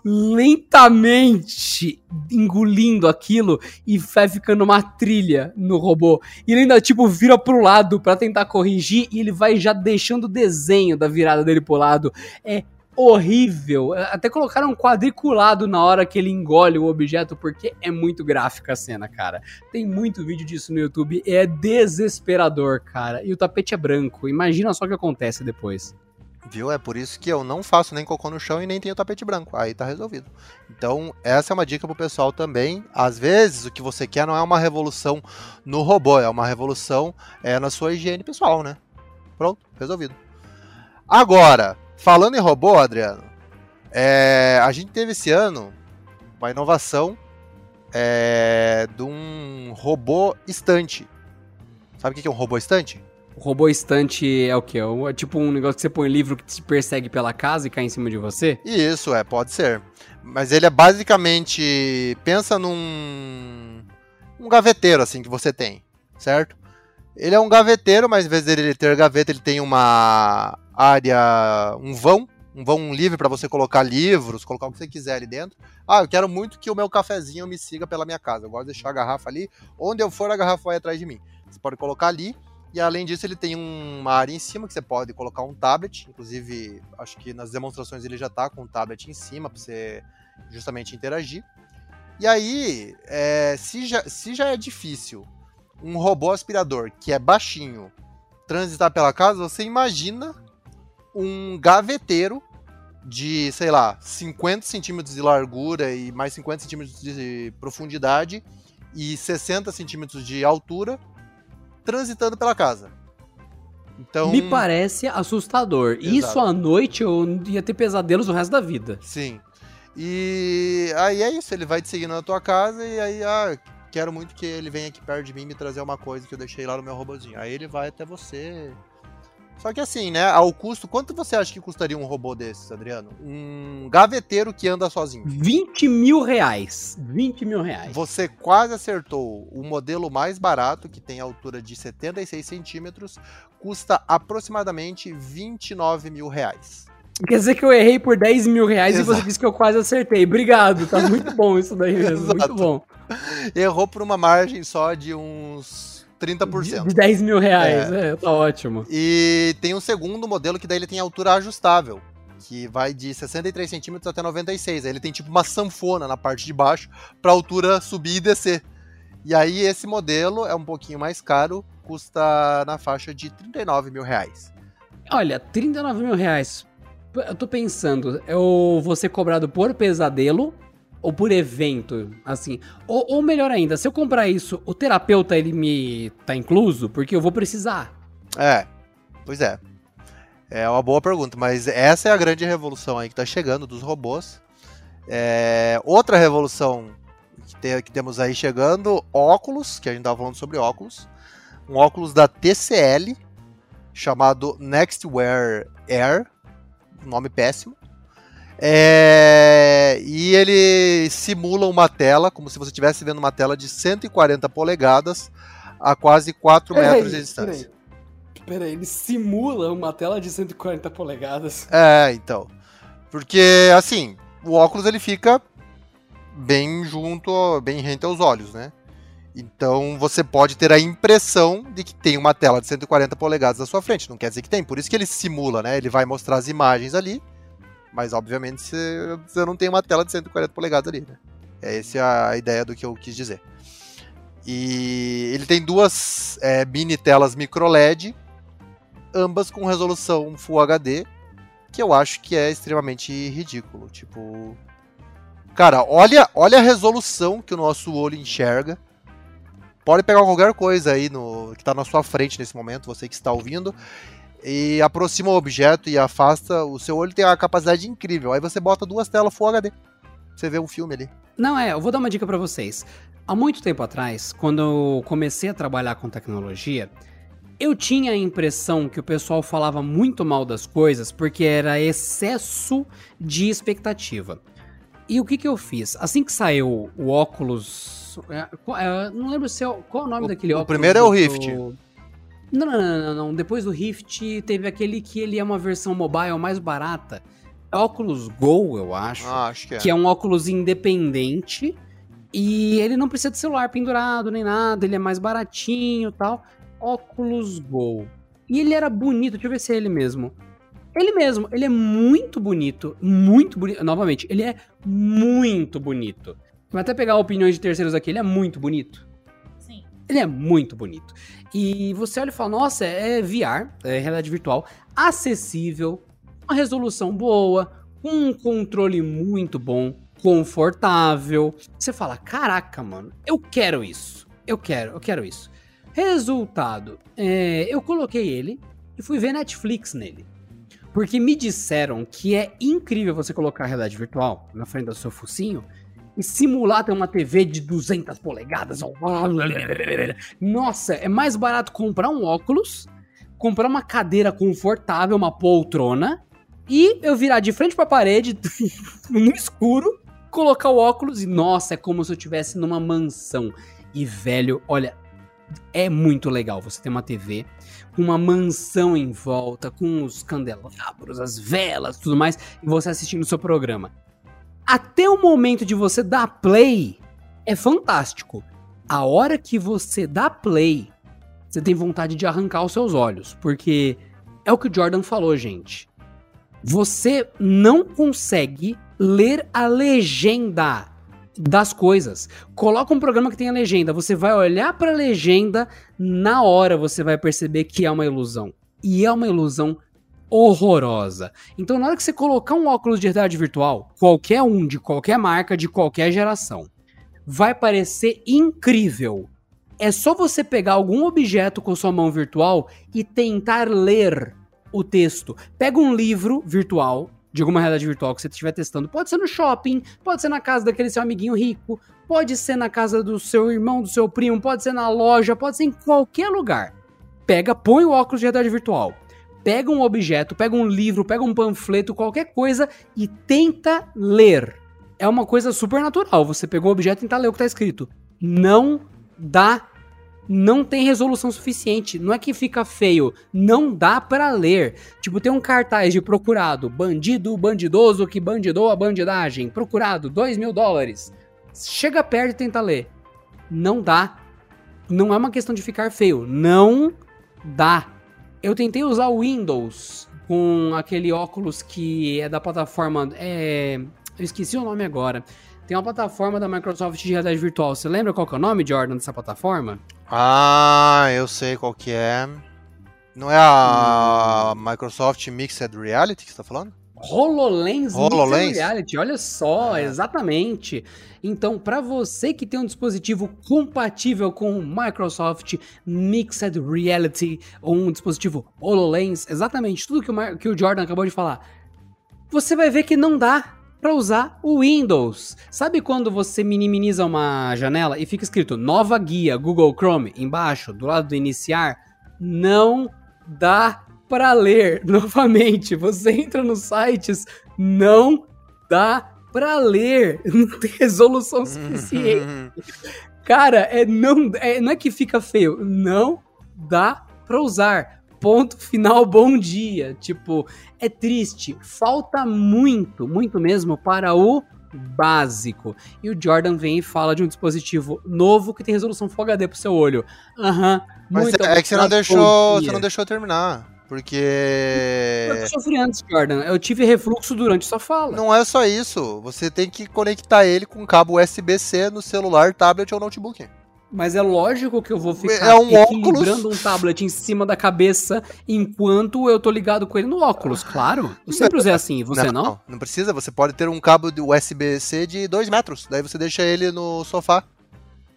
lentamente engolindo aquilo e vai ficando uma trilha no robô. E ele ainda, tipo, vira pro lado pra tentar corrigir e ele vai já deixando o desenho da virada dele pro lado. É horrível. Até colocaram um quadriculado na hora que ele engole o objeto, porque é muito gráfica a cena, cara. Tem muito vídeo disso no YouTube, é desesperador, cara. E o tapete é branco. Imagina só o que acontece depois. Viu? É por isso que eu não faço nem cocô no chão e nem tenho tapete branco. Aí tá resolvido. Então, essa é uma dica pro pessoal também. Às vezes, o que você quer não é uma revolução no robô, é uma revolução é, na sua higiene pessoal, né? Pronto, resolvido. Agora, falando em robô, Adriano, é, a gente teve esse ano uma inovação é, de um robô estante. Sabe o que é um robô estante? O robô estante é o quê? É tipo um negócio que você põe livro que te persegue pela casa e cai em cima de você? Isso, é, pode ser. Mas ele é basicamente. Pensa num. Um gaveteiro, assim, que você tem, certo? Ele é um gaveteiro, mas em vez dele ter gaveta, ele tem uma área. um vão. Um vão livre para você colocar livros, colocar o que você quiser ali dentro. Ah, eu quero muito que o meu cafezinho me siga pela minha casa. Eu gosto de deixar a garrafa ali. Onde eu for, a garrafa vai atrás de mim. Você pode colocar ali e além disso, ele tem uma área em cima que você pode colocar um tablet. Inclusive, acho que nas demonstrações ele já está com um tablet em cima para você justamente interagir. E aí, é, se, já, se já é difícil um robô aspirador que é baixinho transitar pela casa, você imagina um gaveteiro de, sei lá, 50 centímetros de largura e mais 50 centímetros de profundidade e 60 centímetros de altura transitando pela casa. Então... Me parece assustador. Exato. Isso à noite eu ia ter pesadelos o resto da vida. Sim. E aí é isso, ele vai te seguindo na tua casa e aí, ah, quero muito que ele venha aqui perto de mim me trazer uma coisa que eu deixei lá no meu robozinho. Aí ele vai até você só que assim, né, ao custo, quanto você acha que custaria um robô desses, Adriano? Um gaveteiro que anda sozinho. 20 mil reais. 20 mil reais. Você quase acertou. O modelo mais barato, que tem altura de 76 centímetros, custa aproximadamente 29 mil reais. Quer dizer que eu errei por 10 mil reais Exato. e você disse que eu quase acertei. Obrigado, tá muito bom isso daí mesmo. Muito bom. Errou por uma margem só de uns 30%. De 10 mil reais, é. é, tá ótimo. E tem um segundo modelo que daí ele tem altura ajustável, que vai de 63 centímetros até 96. Aí ele tem tipo uma sanfona na parte de baixo para altura subir e descer. E aí esse modelo é um pouquinho mais caro, custa na faixa de 39 mil reais. Olha, 39 mil reais. Eu tô pensando, eu vou ser cobrado por pesadelo ou por evento, assim. Ou, ou, melhor ainda, se eu comprar isso, o terapeuta ele me tá incluso porque eu vou precisar. É, pois é. É uma boa pergunta, mas essa é a grande revolução aí que tá chegando dos robôs. É, outra revolução que, que temos aí chegando, óculos, que a gente tava falando sobre óculos. Um óculos da TCL chamado Nextwear Air, nome péssimo. É, e ele simula uma tela, como se você estivesse vendo uma tela de 140 polegadas a quase 4 peraí, metros de distância. Peraí. peraí, ele simula uma tela de 140 polegadas. É, então. Porque, assim, o óculos ele fica bem junto, bem rente aos olhos, né? Então você pode ter a impressão de que tem uma tela de 140 polegadas à sua frente. Não quer dizer que tem. Por isso que ele simula, né? Ele vai mostrar as imagens ali mas, obviamente, você, não tem uma tela de 140 polegadas ali, né? É essa a ideia do que eu quis dizer. E ele tem duas é, mini telas micro LED, ambas com resolução Full HD, que eu acho que é extremamente ridículo. Tipo, cara, olha, olha a resolução que o nosso olho enxerga. Pode pegar qualquer coisa aí no que está na sua frente nesse momento, você que está ouvindo, e aproxima o objeto e afasta, o seu olho tem uma capacidade incrível. Aí você bota duas telas Full HD. Você vê um filme ali. Não, é, eu vou dar uma dica para vocês. Há muito tempo atrás, quando eu comecei a trabalhar com tecnologia, eu tinha a impressão que o pessoal falava muito mal das coisas porque era excesso de expectativa. E o que, que eu fiz? Assim que saiu o óculos. É, é, não lembro se é, qual é o nome o, daquele óculos. O primeiro é o Rift. Do... Não, não, não, não, Depois do Rift teve aquele que ele é uma versão mobile mais barata. É óculos Go, eu acho. Ah, acho que é. Que é um óculos independente. E ele não precisa de celular pendurado nem nada. Ele é mais baratinho e tal. Óculos Go. E ele era bonito. Deixa eu ver se é ele mesmo. Ele mesmo. Ele é muito bonito. Muito bonito. Novamente, ele é muito bonito. Vai até pegar opiniões de terceiros aqui. Ele é muito bonito. Ele é muito bonito. E você olha e fala, nossa, é VR, é realidade virtual, acessível, uma resolução boa, com um controle muito bom, confortável. Você fala: caraca, mano, eu quero isso. Eu quero, eu quero isso. Resultado: é, eu coloquei ele e fui ver Netflix nele. Porque me disseram que é incrível você colocar a realidade virtual na frente do seu focinho e simular ter uma TV de 200 polegadas. Nossa, é mais barato comprar um óculos, comprar uma cadeira confortável, uma poltrona, e eu virar de frente para a parede, no escuro, colocar o óculos e, nossa, é como se eu estivesse numa mansão. E, velho, olha, é muito legal você ter uma TV com uma mansão em volta, com os candelabros, as velas, tudo mais, e você assistindo o seu programa. Até o momento de você dar play é fantástico. A hora que você dá play, você tem vontade de arrancar os seus olhos, porque é o que o Jordan falou, gente. Você não consegue ler a legenda das coisas. Coloca um programa que tenha legenda, você vai olhar para a legenda, na hora você vai perceber que é uma ilusão. E é uma ilusão horrorosa. Então, na hora que você colocar um óculos de realidade virtual, qualquer um, de qualquer marca, de qualquer geração, vai parecer incrível. É só você pegar algum objeto com sua mão virtual e tentar ler o texto. Pega um livro virtual, de alguma realidade virtual que você estiver testando. Pode ser no shopping, pode ser na casa daquele seu amiguinho rico, pode ser na casa do seu irmão, do seu primo, pode ser na loja, pode ser em qualquer lugar. Pega, põe o óculos de realidade virtual. Pega um objeto, pega um livro, pega um panfleto, qualquer coisa e tenta ler. É uma coisa super natural. Você pegou um objeto e tentar ler o que está escrito. Não dá não tem resolução suficiente. Não é que fica feio, não dá para ler. Tipo, tem um cartaz de procurado, bandido, bandidoso que bandidou a bandidagem, procurado, 2 mil dólares. Chega perto e tenta ler. Não dá. Não é uma questão de ficar feio, não dá. Eu tentei usar o Windows com aquele óculos que é da plataforma. É... Eu esqueci o nome agora. Tem uma plataforma da Microsoft de realidade virtual. Você lembra qual que é o nome, Jordan, dessa plataforma? Ah, eu sei qual que é. Não é a hum. Microsoft Mixed Reality que você tá falando? HoloLens, HoloLens Mixed Reality, olha só, é. exatamente. Então, para você que tem um dispositivo compatível com o Microsoft Mixed Reality ou um dispositivo HoloLens, exatamente tudo que o, que o Jordan acabou de falar, você vai ver que não dá para usar o Windows. Sabe quando você minimiza uma janela e fica escrito nova guia Google Chrome embaixo, do lado do iniciar? Não dá para ler. Novamente, você entra nos sites, não dá para ler. Não tem resolução suficiente. Cara, é não, é, não é que fica feio, não dá para usar ponto final, bom dia. Tipo, é triste. Falta muito, muito mesmo para o básico. E o Jordan vem e fala de um dispositivo novo que tem resolução Full HD pro seu olho. Aham. Uhum, Mas é, é que você não deixou, você não deixou terminar. Porque. Eu sofri antes, Jordan. Eu tive refluxo durante sua fala. Não é só isso. Você tem que conectar ele com cabo USB-C no celular, tablet ou notebook. Mas é lógico que eu vou ficar é um equilibrando óculos. um tablet em cima da cabeça enquanto eu tô ligado com ele no óculos, claro. Eu sempre usei assim, você não? Não, não precisa, você pode ter um cabo de USB-C de 2 metros, daí você deixa ele no sofá.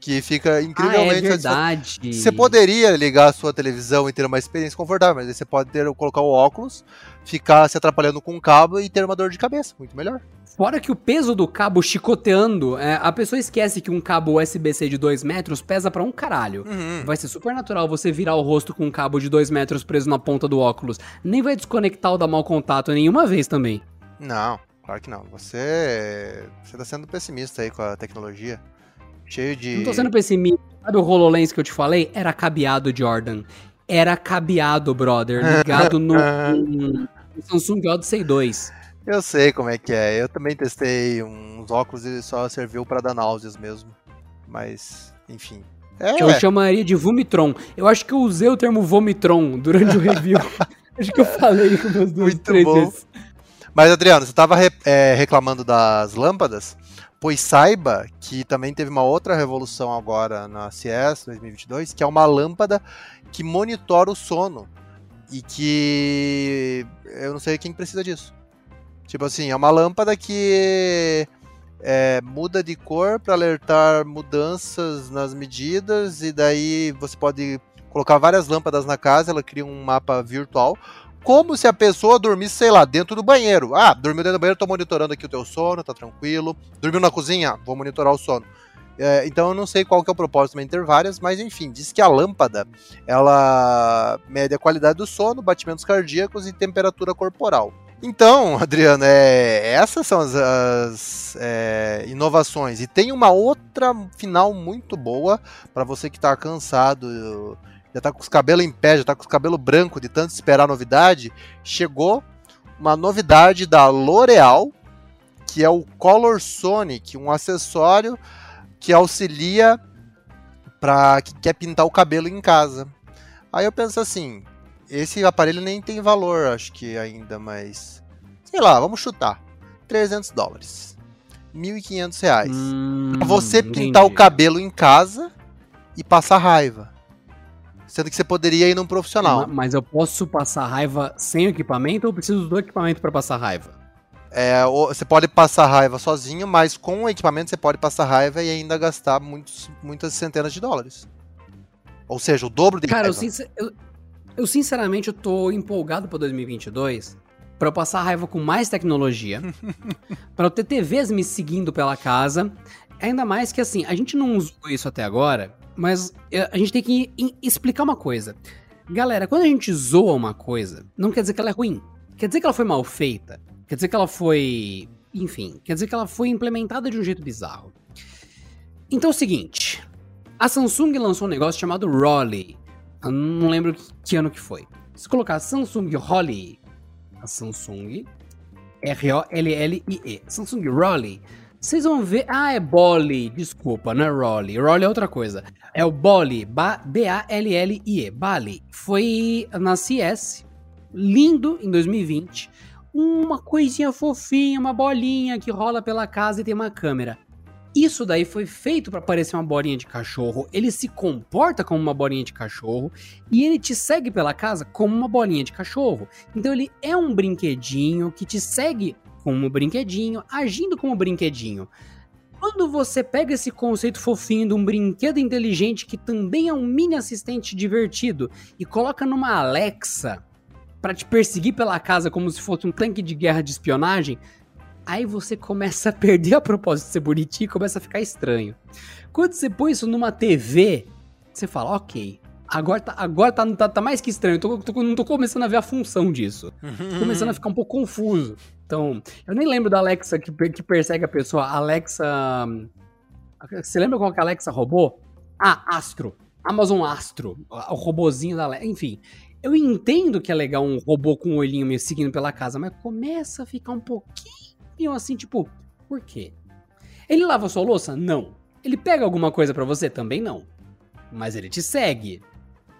Que fica incrivelmente. Ah, é verdade. Você poderia ligar a sua televisão e ter uma experiência confortável, mas aí você pode ter, colocar o óculos, ficar se atrapalhando com o cabo e ter uma dor de cabeça. Muito melhor. Fora que o peso do cabo chicoteando, é, a pessoa esquece que um cabo USB-C de 2 metros pesa para um caralho. Uhum. Vai ser super natural você virar o rosto com um cabo de 2 metros preso na ponta do óculos. Nem vai desconectar o da mau contato nenhuma vez também. Não, claro que não. Você. Você tá sendo pessimista aí com a tecnologia. Cheio de. Não tô sendo pessimista. Sabe o HoloLens que eu te falei? Era cabeado, Jordan. Era cabeado, brother. Ligado no, no Samsung Odyssey 2. Eu sei como é que é. Eu também testei uns óculos e só serviu para dar náuseas mesmo. Mas, enfim. É. Eu chamaria de Vomitron. Eu acho que eu usei o termo Vomitron durante o review. acho que eu falei umas duas, Muito três bom. vezes. Mas, Adriano, você estava é, reclamando das lâmpadas, pois saiba que também teve uma outra revolução agora na CS 2022, que é uma lâmpada que monitora o sono E que eu não sei quem precisa disso. Tipo assim, é uma lâmpada que é, muda de cor para alertar mudanças nas medidas e daí você pode colocar várias lâmpadas na casa, ela cria um mapa virtual, como se a pessoa dormisse, sei lá, dentro do banheiro. Ah, dormiu dentro do banheiro, tô monitorando aqui o teu sono, tá tranquilo. Dormiu na cozinha, vou monitorar o sono. É, então eu não sei qual que é o propósito entre várias, mas enfim, diz que a lâmpada ela mede a qualidade do sono, batimentos cardíacos e temperatura corporal. Então, Adriano, é, essas são as, as é, inovações. E tem uma outra final muito boa para você que está cansado, já está com os cabelos em pé, já está com os cabelos brancos de tanto esperar novidade. Chegou uma novidade da L'Oreal, que é o Color Sonic, um acessório que auxilia para quem quer pintar o cabelo em casa. Aí eu penso assim, esse aparelho nem tem valor, acho que ainda, mas sei lá, vamos chutar, 300 dólares, 1.500 reais. Hum, pra você pintar entendi. o cabelo em casa e passar raiva. Sendo que você poderia ir num profissional. Mas eu posso passar raiva sem equipamento ou preciso do equipamento para passar raiva? É, você pode passar raiva sozinho, mas com o equipamento você pode passar raiva e ainda gastar muitos, muitas centenas de dólares. Ou seja, o dobro de Cara. Eu, eu, eu sinceramente eu tô empolgado para 2022 para eu passar raiva com mais tecnologia, para eu ter TVs me seguindo pela casa. Ainda mais que assim, a gente não usou isso até agora, mas é, a gente tem que explicar uma coisa. Galera, quando a gente zoa uma coisa, não quer dizer que ela é ruim. Quer dizer que ela foi mal feita. Quer dizer que ela foi. Enfim, quer dizer que ela foi implementada de um jeito bizarro. Então é o seguinte: a Samsung lançou um negócio chamado Rolly. Não lembro que ano que foi. Se colocar Samsung Rolly, a Samsung R-O-L-L-I-E, Samsung Rolly, vocês vão ver. Ah, é Bolly, desculpa, não é Rolly. Rolly é outra coisa. É o Bolly, B-A-L-L-I-E, Bali. Foi na CS, lindo em 2020 uma coisinha fofinha, uma bolinha que rola pela casa e tem uma câmera. Isso daí foi feito para parecer uma bolinha de cachorro. Ele se comporta como uma bolinha de cachorro e ele te segue pela casa como uma bolinha de cachorro. Então ele é um brinquedinho que te segue como brinquedinho, agindo como brinquedinho. Quando você pega esse conceito fofinho de um brinquedo inteligente que também é um mini assistente divertido e coloca numa Alexa para te perseguir pela casa como se fosse um tanque de guerra de espionagem, aí você começa a perder a propósito de ser bonitinho e começa a ficar estranho. Quando você põe isso numa TV, você fala, ok, agora tá, agora tá, tá, tá mais que estranho, tô, tô, não tô começando a ver a função disso. Tô começando a ficar um pouco confuso. Então, eu nem lembro da Alexa que, que persegue a pessoa. Alexa. Você lembra qual que a Alexa roubou? Ah, Astro. Amazon Astro. O robozinho da Alexa. Enfim, eu entendo que é legal um robô com um olhinho me seguindo pela casa, mas começa a ficar um pouquinho assim, tipo, por quê? Ele lava sua louça? Não. Ele pega alguma coisa para você? Também não. Mas ele te segue,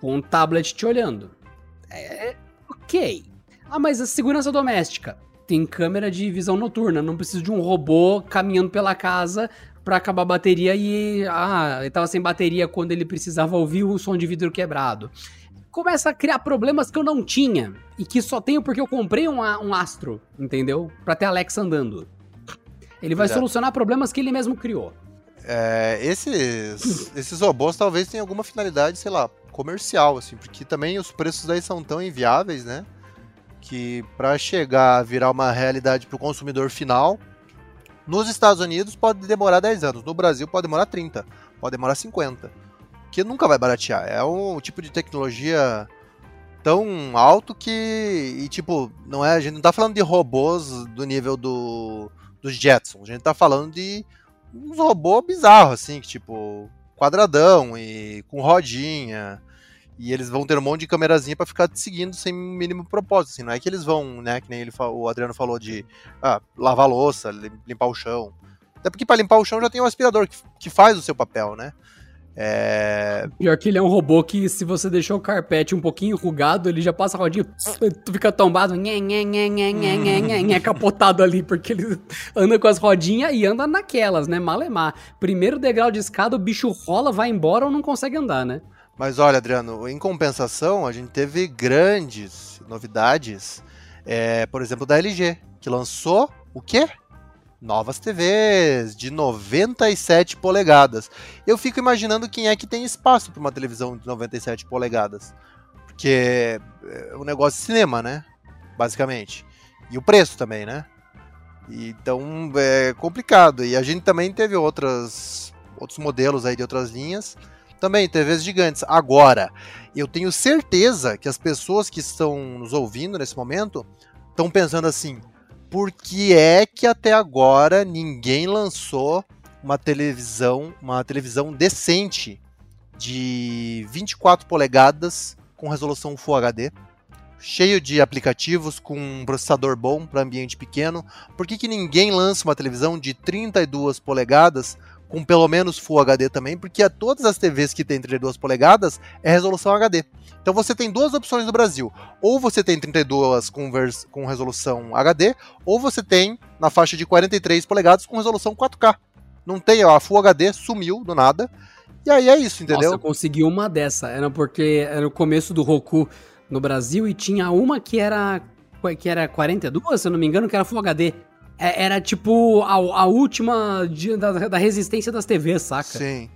com um tablet te olhando. É. Ok. Ah, mas a segurança doméstica. Tem câmera de visão noturna, não preciso de um robô caminhando pela casa para acabar a bateria e. Ah, ele tava sem bateria quando ele precisava ouvir o som de vidro quebrado começa a criar problemas que eu não tinha e que só tenho porque eu comprei um, um Astro, entendeu? Para ter Alexa andando. Ele vai Exato. solucionar problemas que ele mesmo criou. É, esses, esses robôs talvez tenham alguma finalidade, sei lá, comercial, assim, porque também os preços daí são tão inviáveis, né? Que para chegar a virar uma realidade para o consumidor final, nos Estados Unidos pode demorar 10 anos, no Brasil pode demorar 30, pode demorar 50 que nunca vai baratear. É um tipo de tecnologia tão alto que. E tipo, não é. A gente não tá falando de robôs do nível do, dos Jetsons. A gente tá falando de uns robôs bizarros, assim, que tipo. quadradão e com rodinha. E eles vão ter um monte de câmerazinha para ficar te seguindo sem mínimo propósito. Assim, não é que eles vão, né? Que nem ele, o Adriano falou de ah, lavar louça, limpar o chão. Até porque para limpar o chão já tem um aspirador que, que faz o seu papel, né? É... Pior que ele é um robô que, se você deixar o carpete um pouquinho enrugado, ele já passa a rodinha, tu fica tombado, nhê, nhê, nhê, nhê, nhê, nhê, nhê, nhê, capotado ali, porque ele anda com as rodinhas e anda naquelas, né? Malemar. Primeiro degrau de escada, o bicho rola, vai embora ou não consegue andar, né? Mas olha, Adriano, em compensação, a gente teve grandes novidades, é, por exemplo, da LG, que lançou o quê? Novas TVs de 97 polegadas. Eu fico imaginando quem é que tem espaço para uma televisão de 97 polegadas. Porque é um negócio de cinema, né? Basicamente. E o preço também, né? Então é complicado. E a gente também teve outras, outros modelos aí de outras linhas também, TVs gigantes. Agora, eu tenho certeza que as pessoas que estão nos ouvindo nesse momento estão pensando assim: por que é que até agora ninguém lançou uma televisão, uma televisão decente de 24 polegadas com resolução Full HD? cheio de aplicativos com um processador bom para ambiente pequeno. Por que, que ninguém lança uma televisão de 32 polegadas com pelo menos Full HD também, porque todas as TVs que tem 32 polegadas é resolução HD. Então você tem duas opções no Brasil. Ou você tem 32 com, com resolução HD, ou você tem na faixa de 43 polegadas com resolução 4K. Não tem, ó, a Full HD sumiu do nada. E aí é isso, entendeu? Nossa, eu consegui uma dessa. Era porque era o começo do Roku no Brasil e tinha uma que era que era 42, se eu não me engano, que era Full HD. É, era tipo a, a última de, da, da, resistência das TVs, saca? Sim.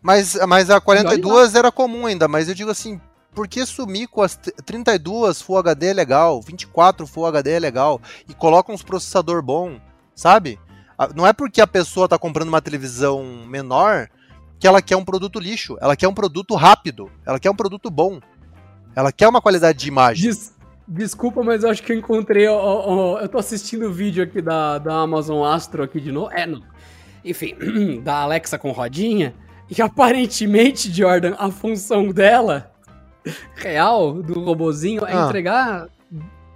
Mas, mas a 42 era comum ainda, mas eu digo assim, por que sumir com as 32 Full HD é legal, 24 Full HD é legal, e coloca uns processador bom, sabe? Não é porque a pessoa tá comprando uma televisão menor que ela quer um produto lixo, ela quer um produto rápido, ela quer um produto bom. Ela quer uma qualidade de imagem. Des Desculpa, mas eu acho que eu encontrei. Ó, ó, eu tô assistindo o vídeo aqui da, da Amazon Astro aqui de novo. É, não. Enfim, da Alexa com rodinha. E aparentemente, Jordan, a função dela, real, do robozinho, é ah. entregar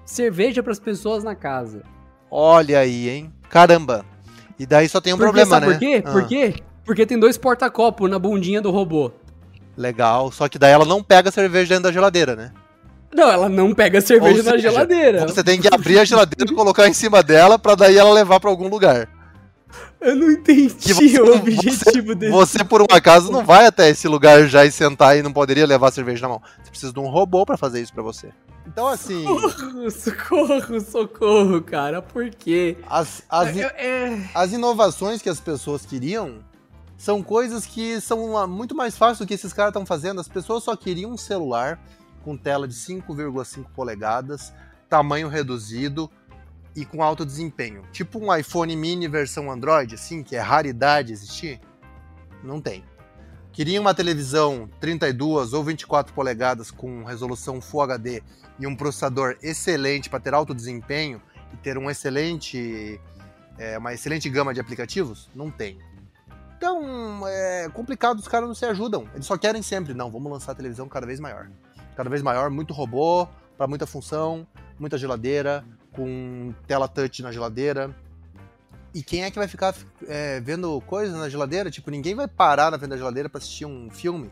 cerveja para as pessoas na casa. Olha aí, hein? Caramba. E daí só tem um Porque, problema, né? Por quê? Ah. Por quê? Porque tem dois porta-copo na bundinha do robô. Legal. Só que daí ela não pega a cerveja dentro da geladeira, né? Não, ela não pega cerveja seja, na geladeira. Você tem que abrir a geladeira e colocar em cima dela para daí ela levar para algum lugar. Eu não entendi você, o objetivo você, dele. Você, por um acaso, não vai até esse lugar já e sentar e não poderia levar a cerveja na mão. Você precisa de um robô para fazer isso para você. Então, assim. Socorro, socorro, socorro, cara. Por quê? As, as, é, é... as inovações que as pessoas queriam são coisas que são muito mais fáceis do que esses caras estão fazendo. As pessoas só queriam um celular com tela de 5,5 polegadas, tamanho reduzido e com alto desempenho. Tipo um iPhone mini versão Android, assim, que é raridade existir? Não tem. Queria uma televisão 32 ou 24 polegadas com resolução Full HD e um processador excelente para ter alto desempenho e ter um excelente, é, uma excelente gama de aplicativos? Não tem. Então, é complicado, os caras não se ajudam. Eles só querem sempre, não, vamos lançar a televisão cada vez maior cada vez maior, muito robô, para muita função, muita geladeira, com tela touch na geladeira. E quem é que vai ficar é, vendo coisas na geladeira? Tipo, ninguém vai parar na frente da geladeira para assistir um filme.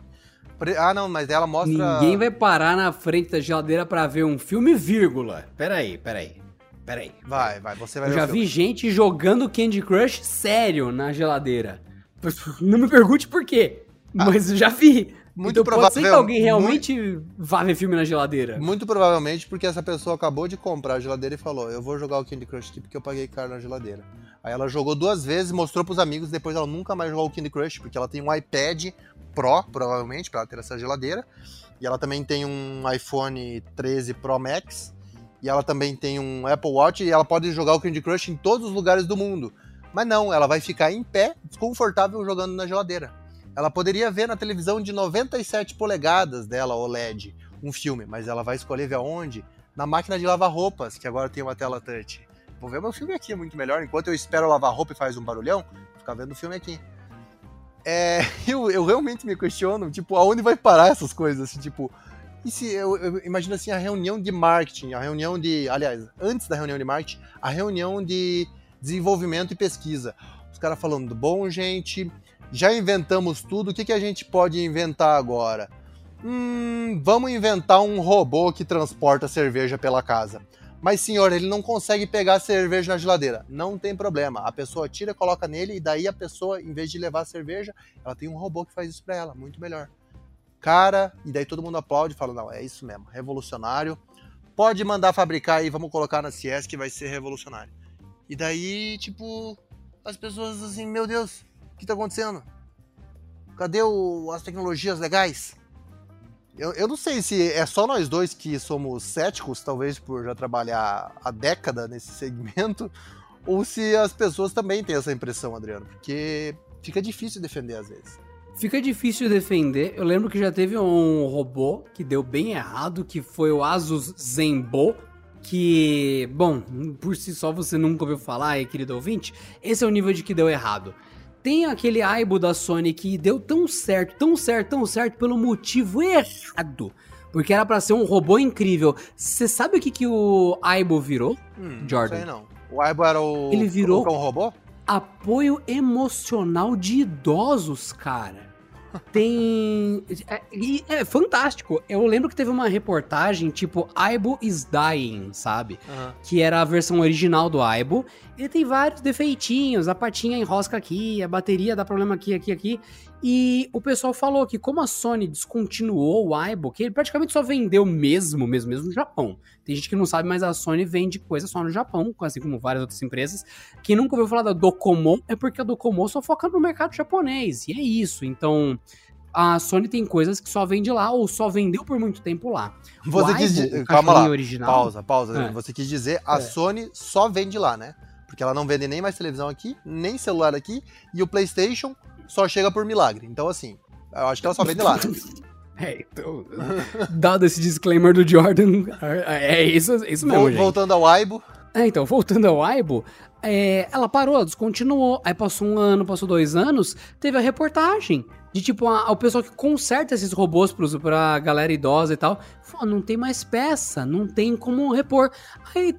Ah, não, mas ela mostra. Ninguém vai parar na frente da geladeira para ver um filme, vírgula. Peraí, peraí. Peraí. Vai, vai, você vai Eu já vi gente jogando Candy Crush sério na geladeira. Não me pergunte por quê, ah. mas eu já vi. Muito então pode ser que alguém realmente muito, vá ver filme na geladeira. Muito provavelmente porque essa pessoa acabou de comprar a geladeira e falou: Eu vou jogar o Candy Crush aqui porque eu paguei caro na geladeira. Aí ela jogou duas vezes, mostrou pros amigos, depois ela nunca mais jogou o Candy Crush, porque ela tem um iPad Pro, provavelmente, para ter essa geladeira. E ela também tem um iPhone 13 Pro Max. E ela também tem um Apple Watch e ela pode jogar o Candy Crush em todos os lugares do mundo. Mas não, ela vai ficar em pé, desconfortável, jogando na geladeira. Ela poderia ver na televisão de 97 polegadas dela, OLED, um filme, mas ela vai escolher ver aonde? Na máquina de lavar roupas, que agora tem uma tela touch. Vou ver meu filme aqui, é muito melhor. Enquanto eu espero lavar roupa e faz um barulhão, ficar vendo o filme aqui. É, eu, eu realmente me questiono, tipo, aonde vai parar essas coisas? Assim, tipo, e se eu, eu, imagino assim a reunião de marketing, a reunião de, aliás, antes da reunião de marketing, a reunião de desenvolvimento e pesquisa. Os caras falando, bom, gente, já inventamos tudo, o que, que a gente pode inventar agora? Hum, vamos inventar um robô que transporta cerveja pela casa. Mas, senhor, ele não consegue pegar cerveja na geladeira. Não tem problema. A pessoa tira, coloca nele e daí a pessoa, em vez de levar a cerveja, ela tem um robô que faz isso para ela. Muito melhor. Cara, e daí todo mundo aplaude e fala: não, é isso mesmo, revolucionário. Pode mandar fabricar aí, vamos colocar na CS que vai ser revolucionário. E daí, tipo, as pessoas assim, meu Deus, o que tá acontecendo? Cadê o, as tecnologias legais? Eu, eu não sei se é só nós dois que somos céticos, talvez por já trabalhar há década nesse segmento, ou se as pessoas também têm essa impressão, Adriano, porque fica difícil defender às vezes. Fica difícil defender. Eu lembro que já teve um robô que deu bem errado, que foi o Asus Zenbo, que, bom, por si só você nunca ouviu falar, querido ouvinte, esse é o nível de que deu errado. Tem aquele Aibo da Sony que deu tão certo, tão certo, tão certo pelo motivo errado. Porque era para ser um robô incrível. Você sabe o que, que o Aibo virou, Hum, Jordan? Não sei não. O Aibo era o. Ele virou- o cão robô? apoio emocional de idosos, cara. Tem. É, é fantástico. Eu lembro que teve uma reportagem tipo Aibo is Dying, sabe? Que era a versão original do Aibo. Ele tem vários defeitinhos. A patinha enrosca aqui, a bateria dá problema aqui, aqui, aqui. E o pessoal falou que como a Sony descontinuou o Aibo, que ele praticamente só vendeu mesmo, mesmo, mesmo no Japão. Tem gente que não sabe, mas a Sony vende coisa só no Japão, assim como várias outras empresas. Quem nunca ouviu falar da Docomo é porque a Docomo só foca no mercado japonês. E é isso. Então, a Sony tem coisas que só vende lá ou só vendeu por muito tempo lá. Você o quis Aibo, dizer. Calma lá. original, Pausa, pausa. É. Você quis dizer a É. Sony só vende lá, né? Porque ela não vende nem mais televisão aqui, nem celular aqui, e o PlayStation só chega por milagre. Então, assim, eu acho que ela só vende lá, né? É, então, dado esse disclaimer do Jordan, é isso, é isso mesmo, Vol- gente. Voltando ao Aibo, É, então, voltando ao Aibo, é, ela parou, descontinuou. Aí passou um ano, passou dois anos, teve a reportagem de tipo, a- o pessoal que conserta esses robôs pros, pra galera idosa e tal. Falou, não tem mais peça, não tem como repor. Aí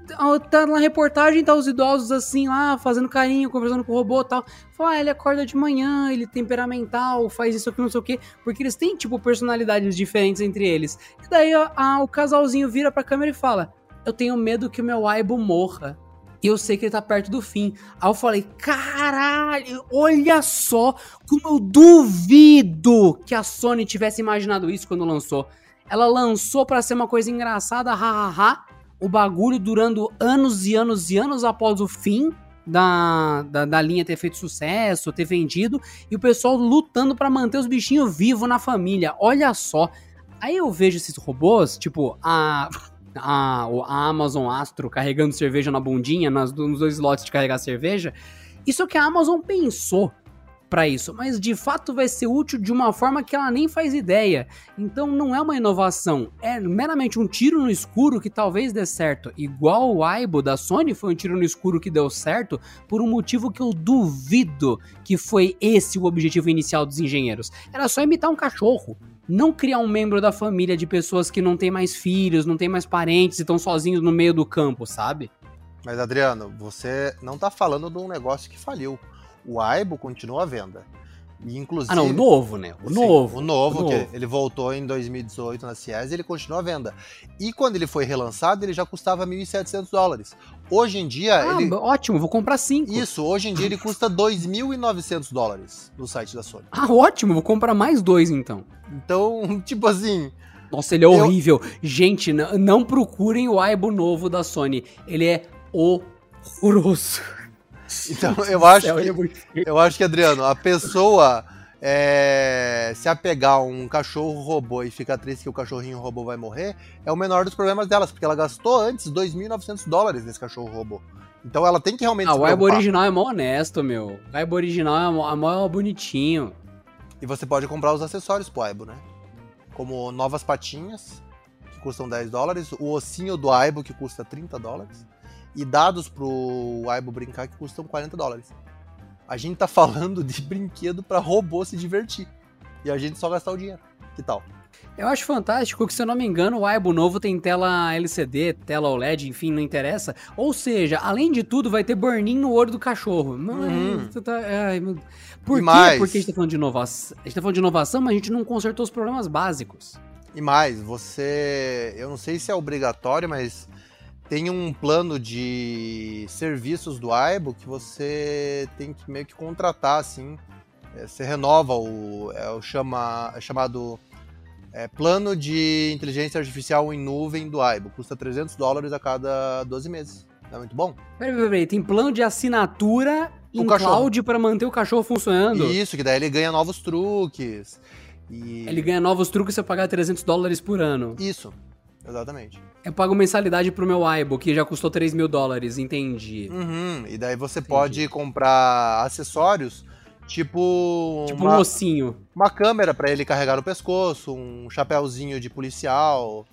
tá na reportagem, tá os idosos assim lá, fazendo carinho, conversando com o robô e tal. Fala, ah, ele acorda de manhã, ele é temperamental, faz isso aqui, não sei o quê. Porque eles têm, tipo, personalidades diferentes entre eles. E daí ó, a- o casalzinho vira pra câmera e fala: Eu tenho medo que o meu Aibo morra. E eu sei que ele tá perto do fim. Aí eu falei, caralho, olha só como eu duvido que a Sony tivesse imaginado isso quando lançou. Ela lançou pra ser uma coisa engraçada, hahaha, o bagulho durando anos e anos e anos após o fim da, da, da linha ter feito sucesso, ter vendido, e o pessoal lutando pra manter os bichinhos vivos na família. Olha só. Aí eu vejo esses robôs, tipo, a, a, a Amazon Astro carregando cerveja na bundinha, nas, nos dois slots de carregar cerveja. Isso é que a Amazon pensou pra isso, mas de fato vai ser útil de uma forma que ela nem faz ideia. Então não é uma inovação, é meramente um tiro no escuro que talvez dê certo. Igual o Aibo da Sony foi um tiro no escuro que deu certo por um motivo que eu duvido que foi esse o objetivo inicial dos engenheiros. Era só imitar um cachorro. Não criar um membro da família de pessoas que não têm mais filhos, não têm mais parentes e estão sozinhos no meio do campo, sabe? Mas, Adriano, você não tá falando de um negócio que faliu. O Aibo continua à venda. E, inclusive, Ah, não, o novo, né? O Sim, novo. o novo, o que ele voltou em 2018 na CIES e ele continua à venda. E quando ele foi relançado, ele já custava 1.700 dólares. Hoje em dia, Ah, ele... ótimo, vou comprar cinco. Isso, hoje em dia ele custa 2.900 dólares no site da Sony. Ah, ótimo, vou comprar mais dois então. Então, tipo assim, Nossa, ele é Eu- horrível. Gente, n- não procurem o Aibo novo da Sony. Ele é horroroso. Então eu acho é que, eu acho que Adriano, a pessoa é, se apegar a um cachorro robô e ficar triste que o cachorrinho robô vai morrer, é o menor dos problemas delas, porque ela gastou antes 2.900 dólares nesse cachorro robô. Então ela tem que realmente Ah, o Aibo original é mó honesto, meu. O Aibo original é mó, é mó bonitinho. E você pode comprar os acessórios pro Aibo, né? Como novas patinhas, que custam 10 dólares, o ossinho do Aibo, que custa 30 dólares, e dados pro Aibo brincar, que custam 40 dólares. A gente tá falando de brinquedo pra robô se divertir. E a gente só gastar o dinheiro. Que tal? Eu acho fantástico que, se eu não me engano, o Aibo novo tem tela LCD, tela OLED, enfim, não interessa. Ou seja, além de tudo, vai ter burn-in no olho do cachorro. Mas, Uhum. tá- meu- Por E quê? mais? Porque a gente tá falando de inovação. A gente tá falando de inovação, mas a gente não consertou os problemas básicos. E mais, você. Eu não sei se é obrigatório, mas tem um plano de serviços do Aibo que você tem que meio que contratar, assim. É, Você renova o. É o chama, é chamado É, plano de inteligência artificial em nuvem do Aibo. Custa 300 dólares a cada 12 meses. É muito bom. Peraí, peraí, peraí. Tem plano de assinatura O em cachorro. cloud pra manter o cachorro funcionando. Isso, que daí ele ganha novos truques. E... Ele ganha novos truques se eu pagar 300 dólares por ano. Isso, exatamente. Eu pago mensalidade pro meu Aibo, que já custou 3 mil dólares, entendi. Uhum, E daí você pode comprar acessórios, tipo, Tipo uma, um ossinho. uma câmera pra ele carregar no pescoço, um chapéuzinho de policial,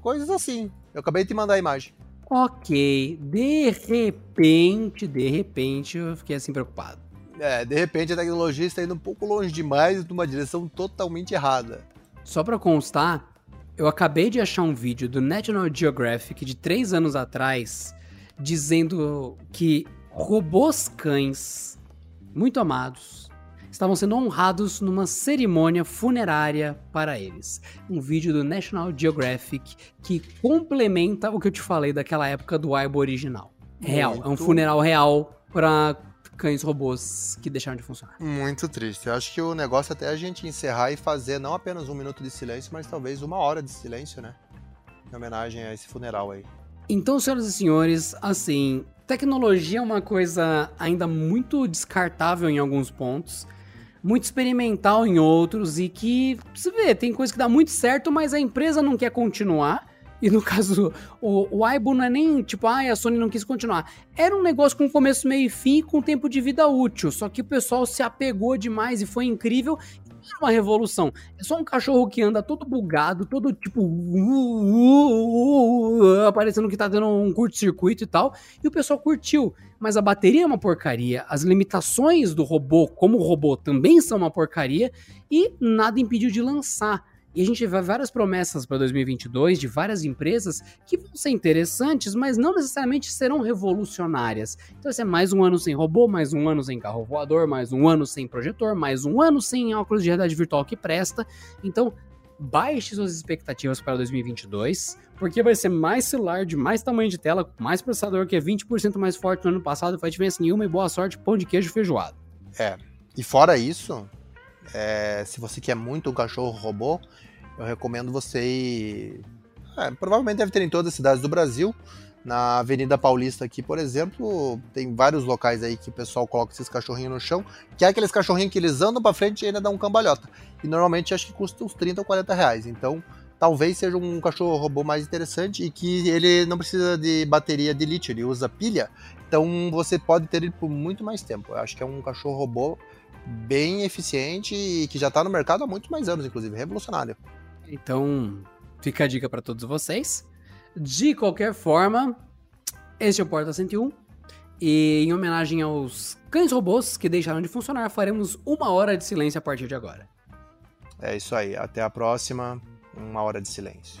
coisas assim. Eu acabei de te mandar a imagem. Ok, de repente, de repente, eu fiquei assim preocupado. É, de repente a tecnologia está indo um pouco longe demais numa direção totalmente errada. Só pra constar, eu acabei de achar um vídeo do National Geographic de 3 anos atrás dizendo que robôs cães muito amados estavam sendo honrados numa cerimônia funerária para eles. Um vídeo do National Geographic que complementa o que eu te falei daquela época do Aibo original. Real, é um funeral real para cães robôs que deixaram de funcionar. Muito triste. Eu acho que o negócio é até a gente encerrar e fazer não apenas um minuto de silêncio, mas talvez uma hora de silêncio, né? Em homenagem a esse funeral aí. Então, senhoras e senhores, assim, tecnologia é uma coisa ainda muito descartável em alguns pontos, muito experimental em outros e que, você vê, tem coisa que dá muito certo, mas a empresa não quer continuar. E no caso, o, o Aibo não é nem tipo, ah, a Sony não quis continuar. Era um negócio com começo, meio e fim e com tempo de vida útil. Só que o pessoal se apegou demais e foi incrível. Não era uma revolução. É só um cachorro que anda todo bugado, todo tipo. uh, uh, uh, uh, parecendo que tá dando um curto-circuito e tal. E o pessoal curtiu. Mas a bateria é uma porcaria. As limitações do robô, como robô, também são uma porcaria. E nada impediu de lançar. E a gente vê várias promessas para 2022 de várias empresas que vão ser interessantes, mas não necessariamente serão revolucionárias. Então, esse é mais um ano sem robô, mais um ano sem carro voador, mais um ano sem projetor, mais um ano sem óculos de realidade virtual que presta. Então, baixe suas expectativas para 2022, porque vai ser mais celular, de mais tamanho de tela, mais processador, que é 20% mais forte no ano passado, faz diferença nenhuma e boa sorte, pão de queijo feijoado. É. E fora isso, é, se você quer muito um cachorro robô, eu recomendo você ir. é, provavelmente deve ter em todas as cidades do Brasil. Na Avenida Paulista aqui, por exemplo, tem vários locais aí que o pessoal coloca esses cachorrinhos no chão, que é aqueles cachorrinhos que eles andam pra frente e ainda dão um cambalhota. E normalmente acho que custa uns 30 ou 40 reais. Então, talvez seja um cachorro robô mais interessante e que ele não precisa de bateria de lítio, ele usa pilha. Então você pode ter ele por muito mais tempo. Eu acho que é um cachorro robô bem eficiente e que já está no mercado há muito mais anos, inclusive, revolucionário. Então, fica a dica para todos vocês. De qualquer forma, este é o Porta 101. E em homenagem aos cães robôs que deixaram de funcionar, faremos uma hora de silêncio a partir de agora. É isso aí. Até a próxima. Uma hora de silêncio.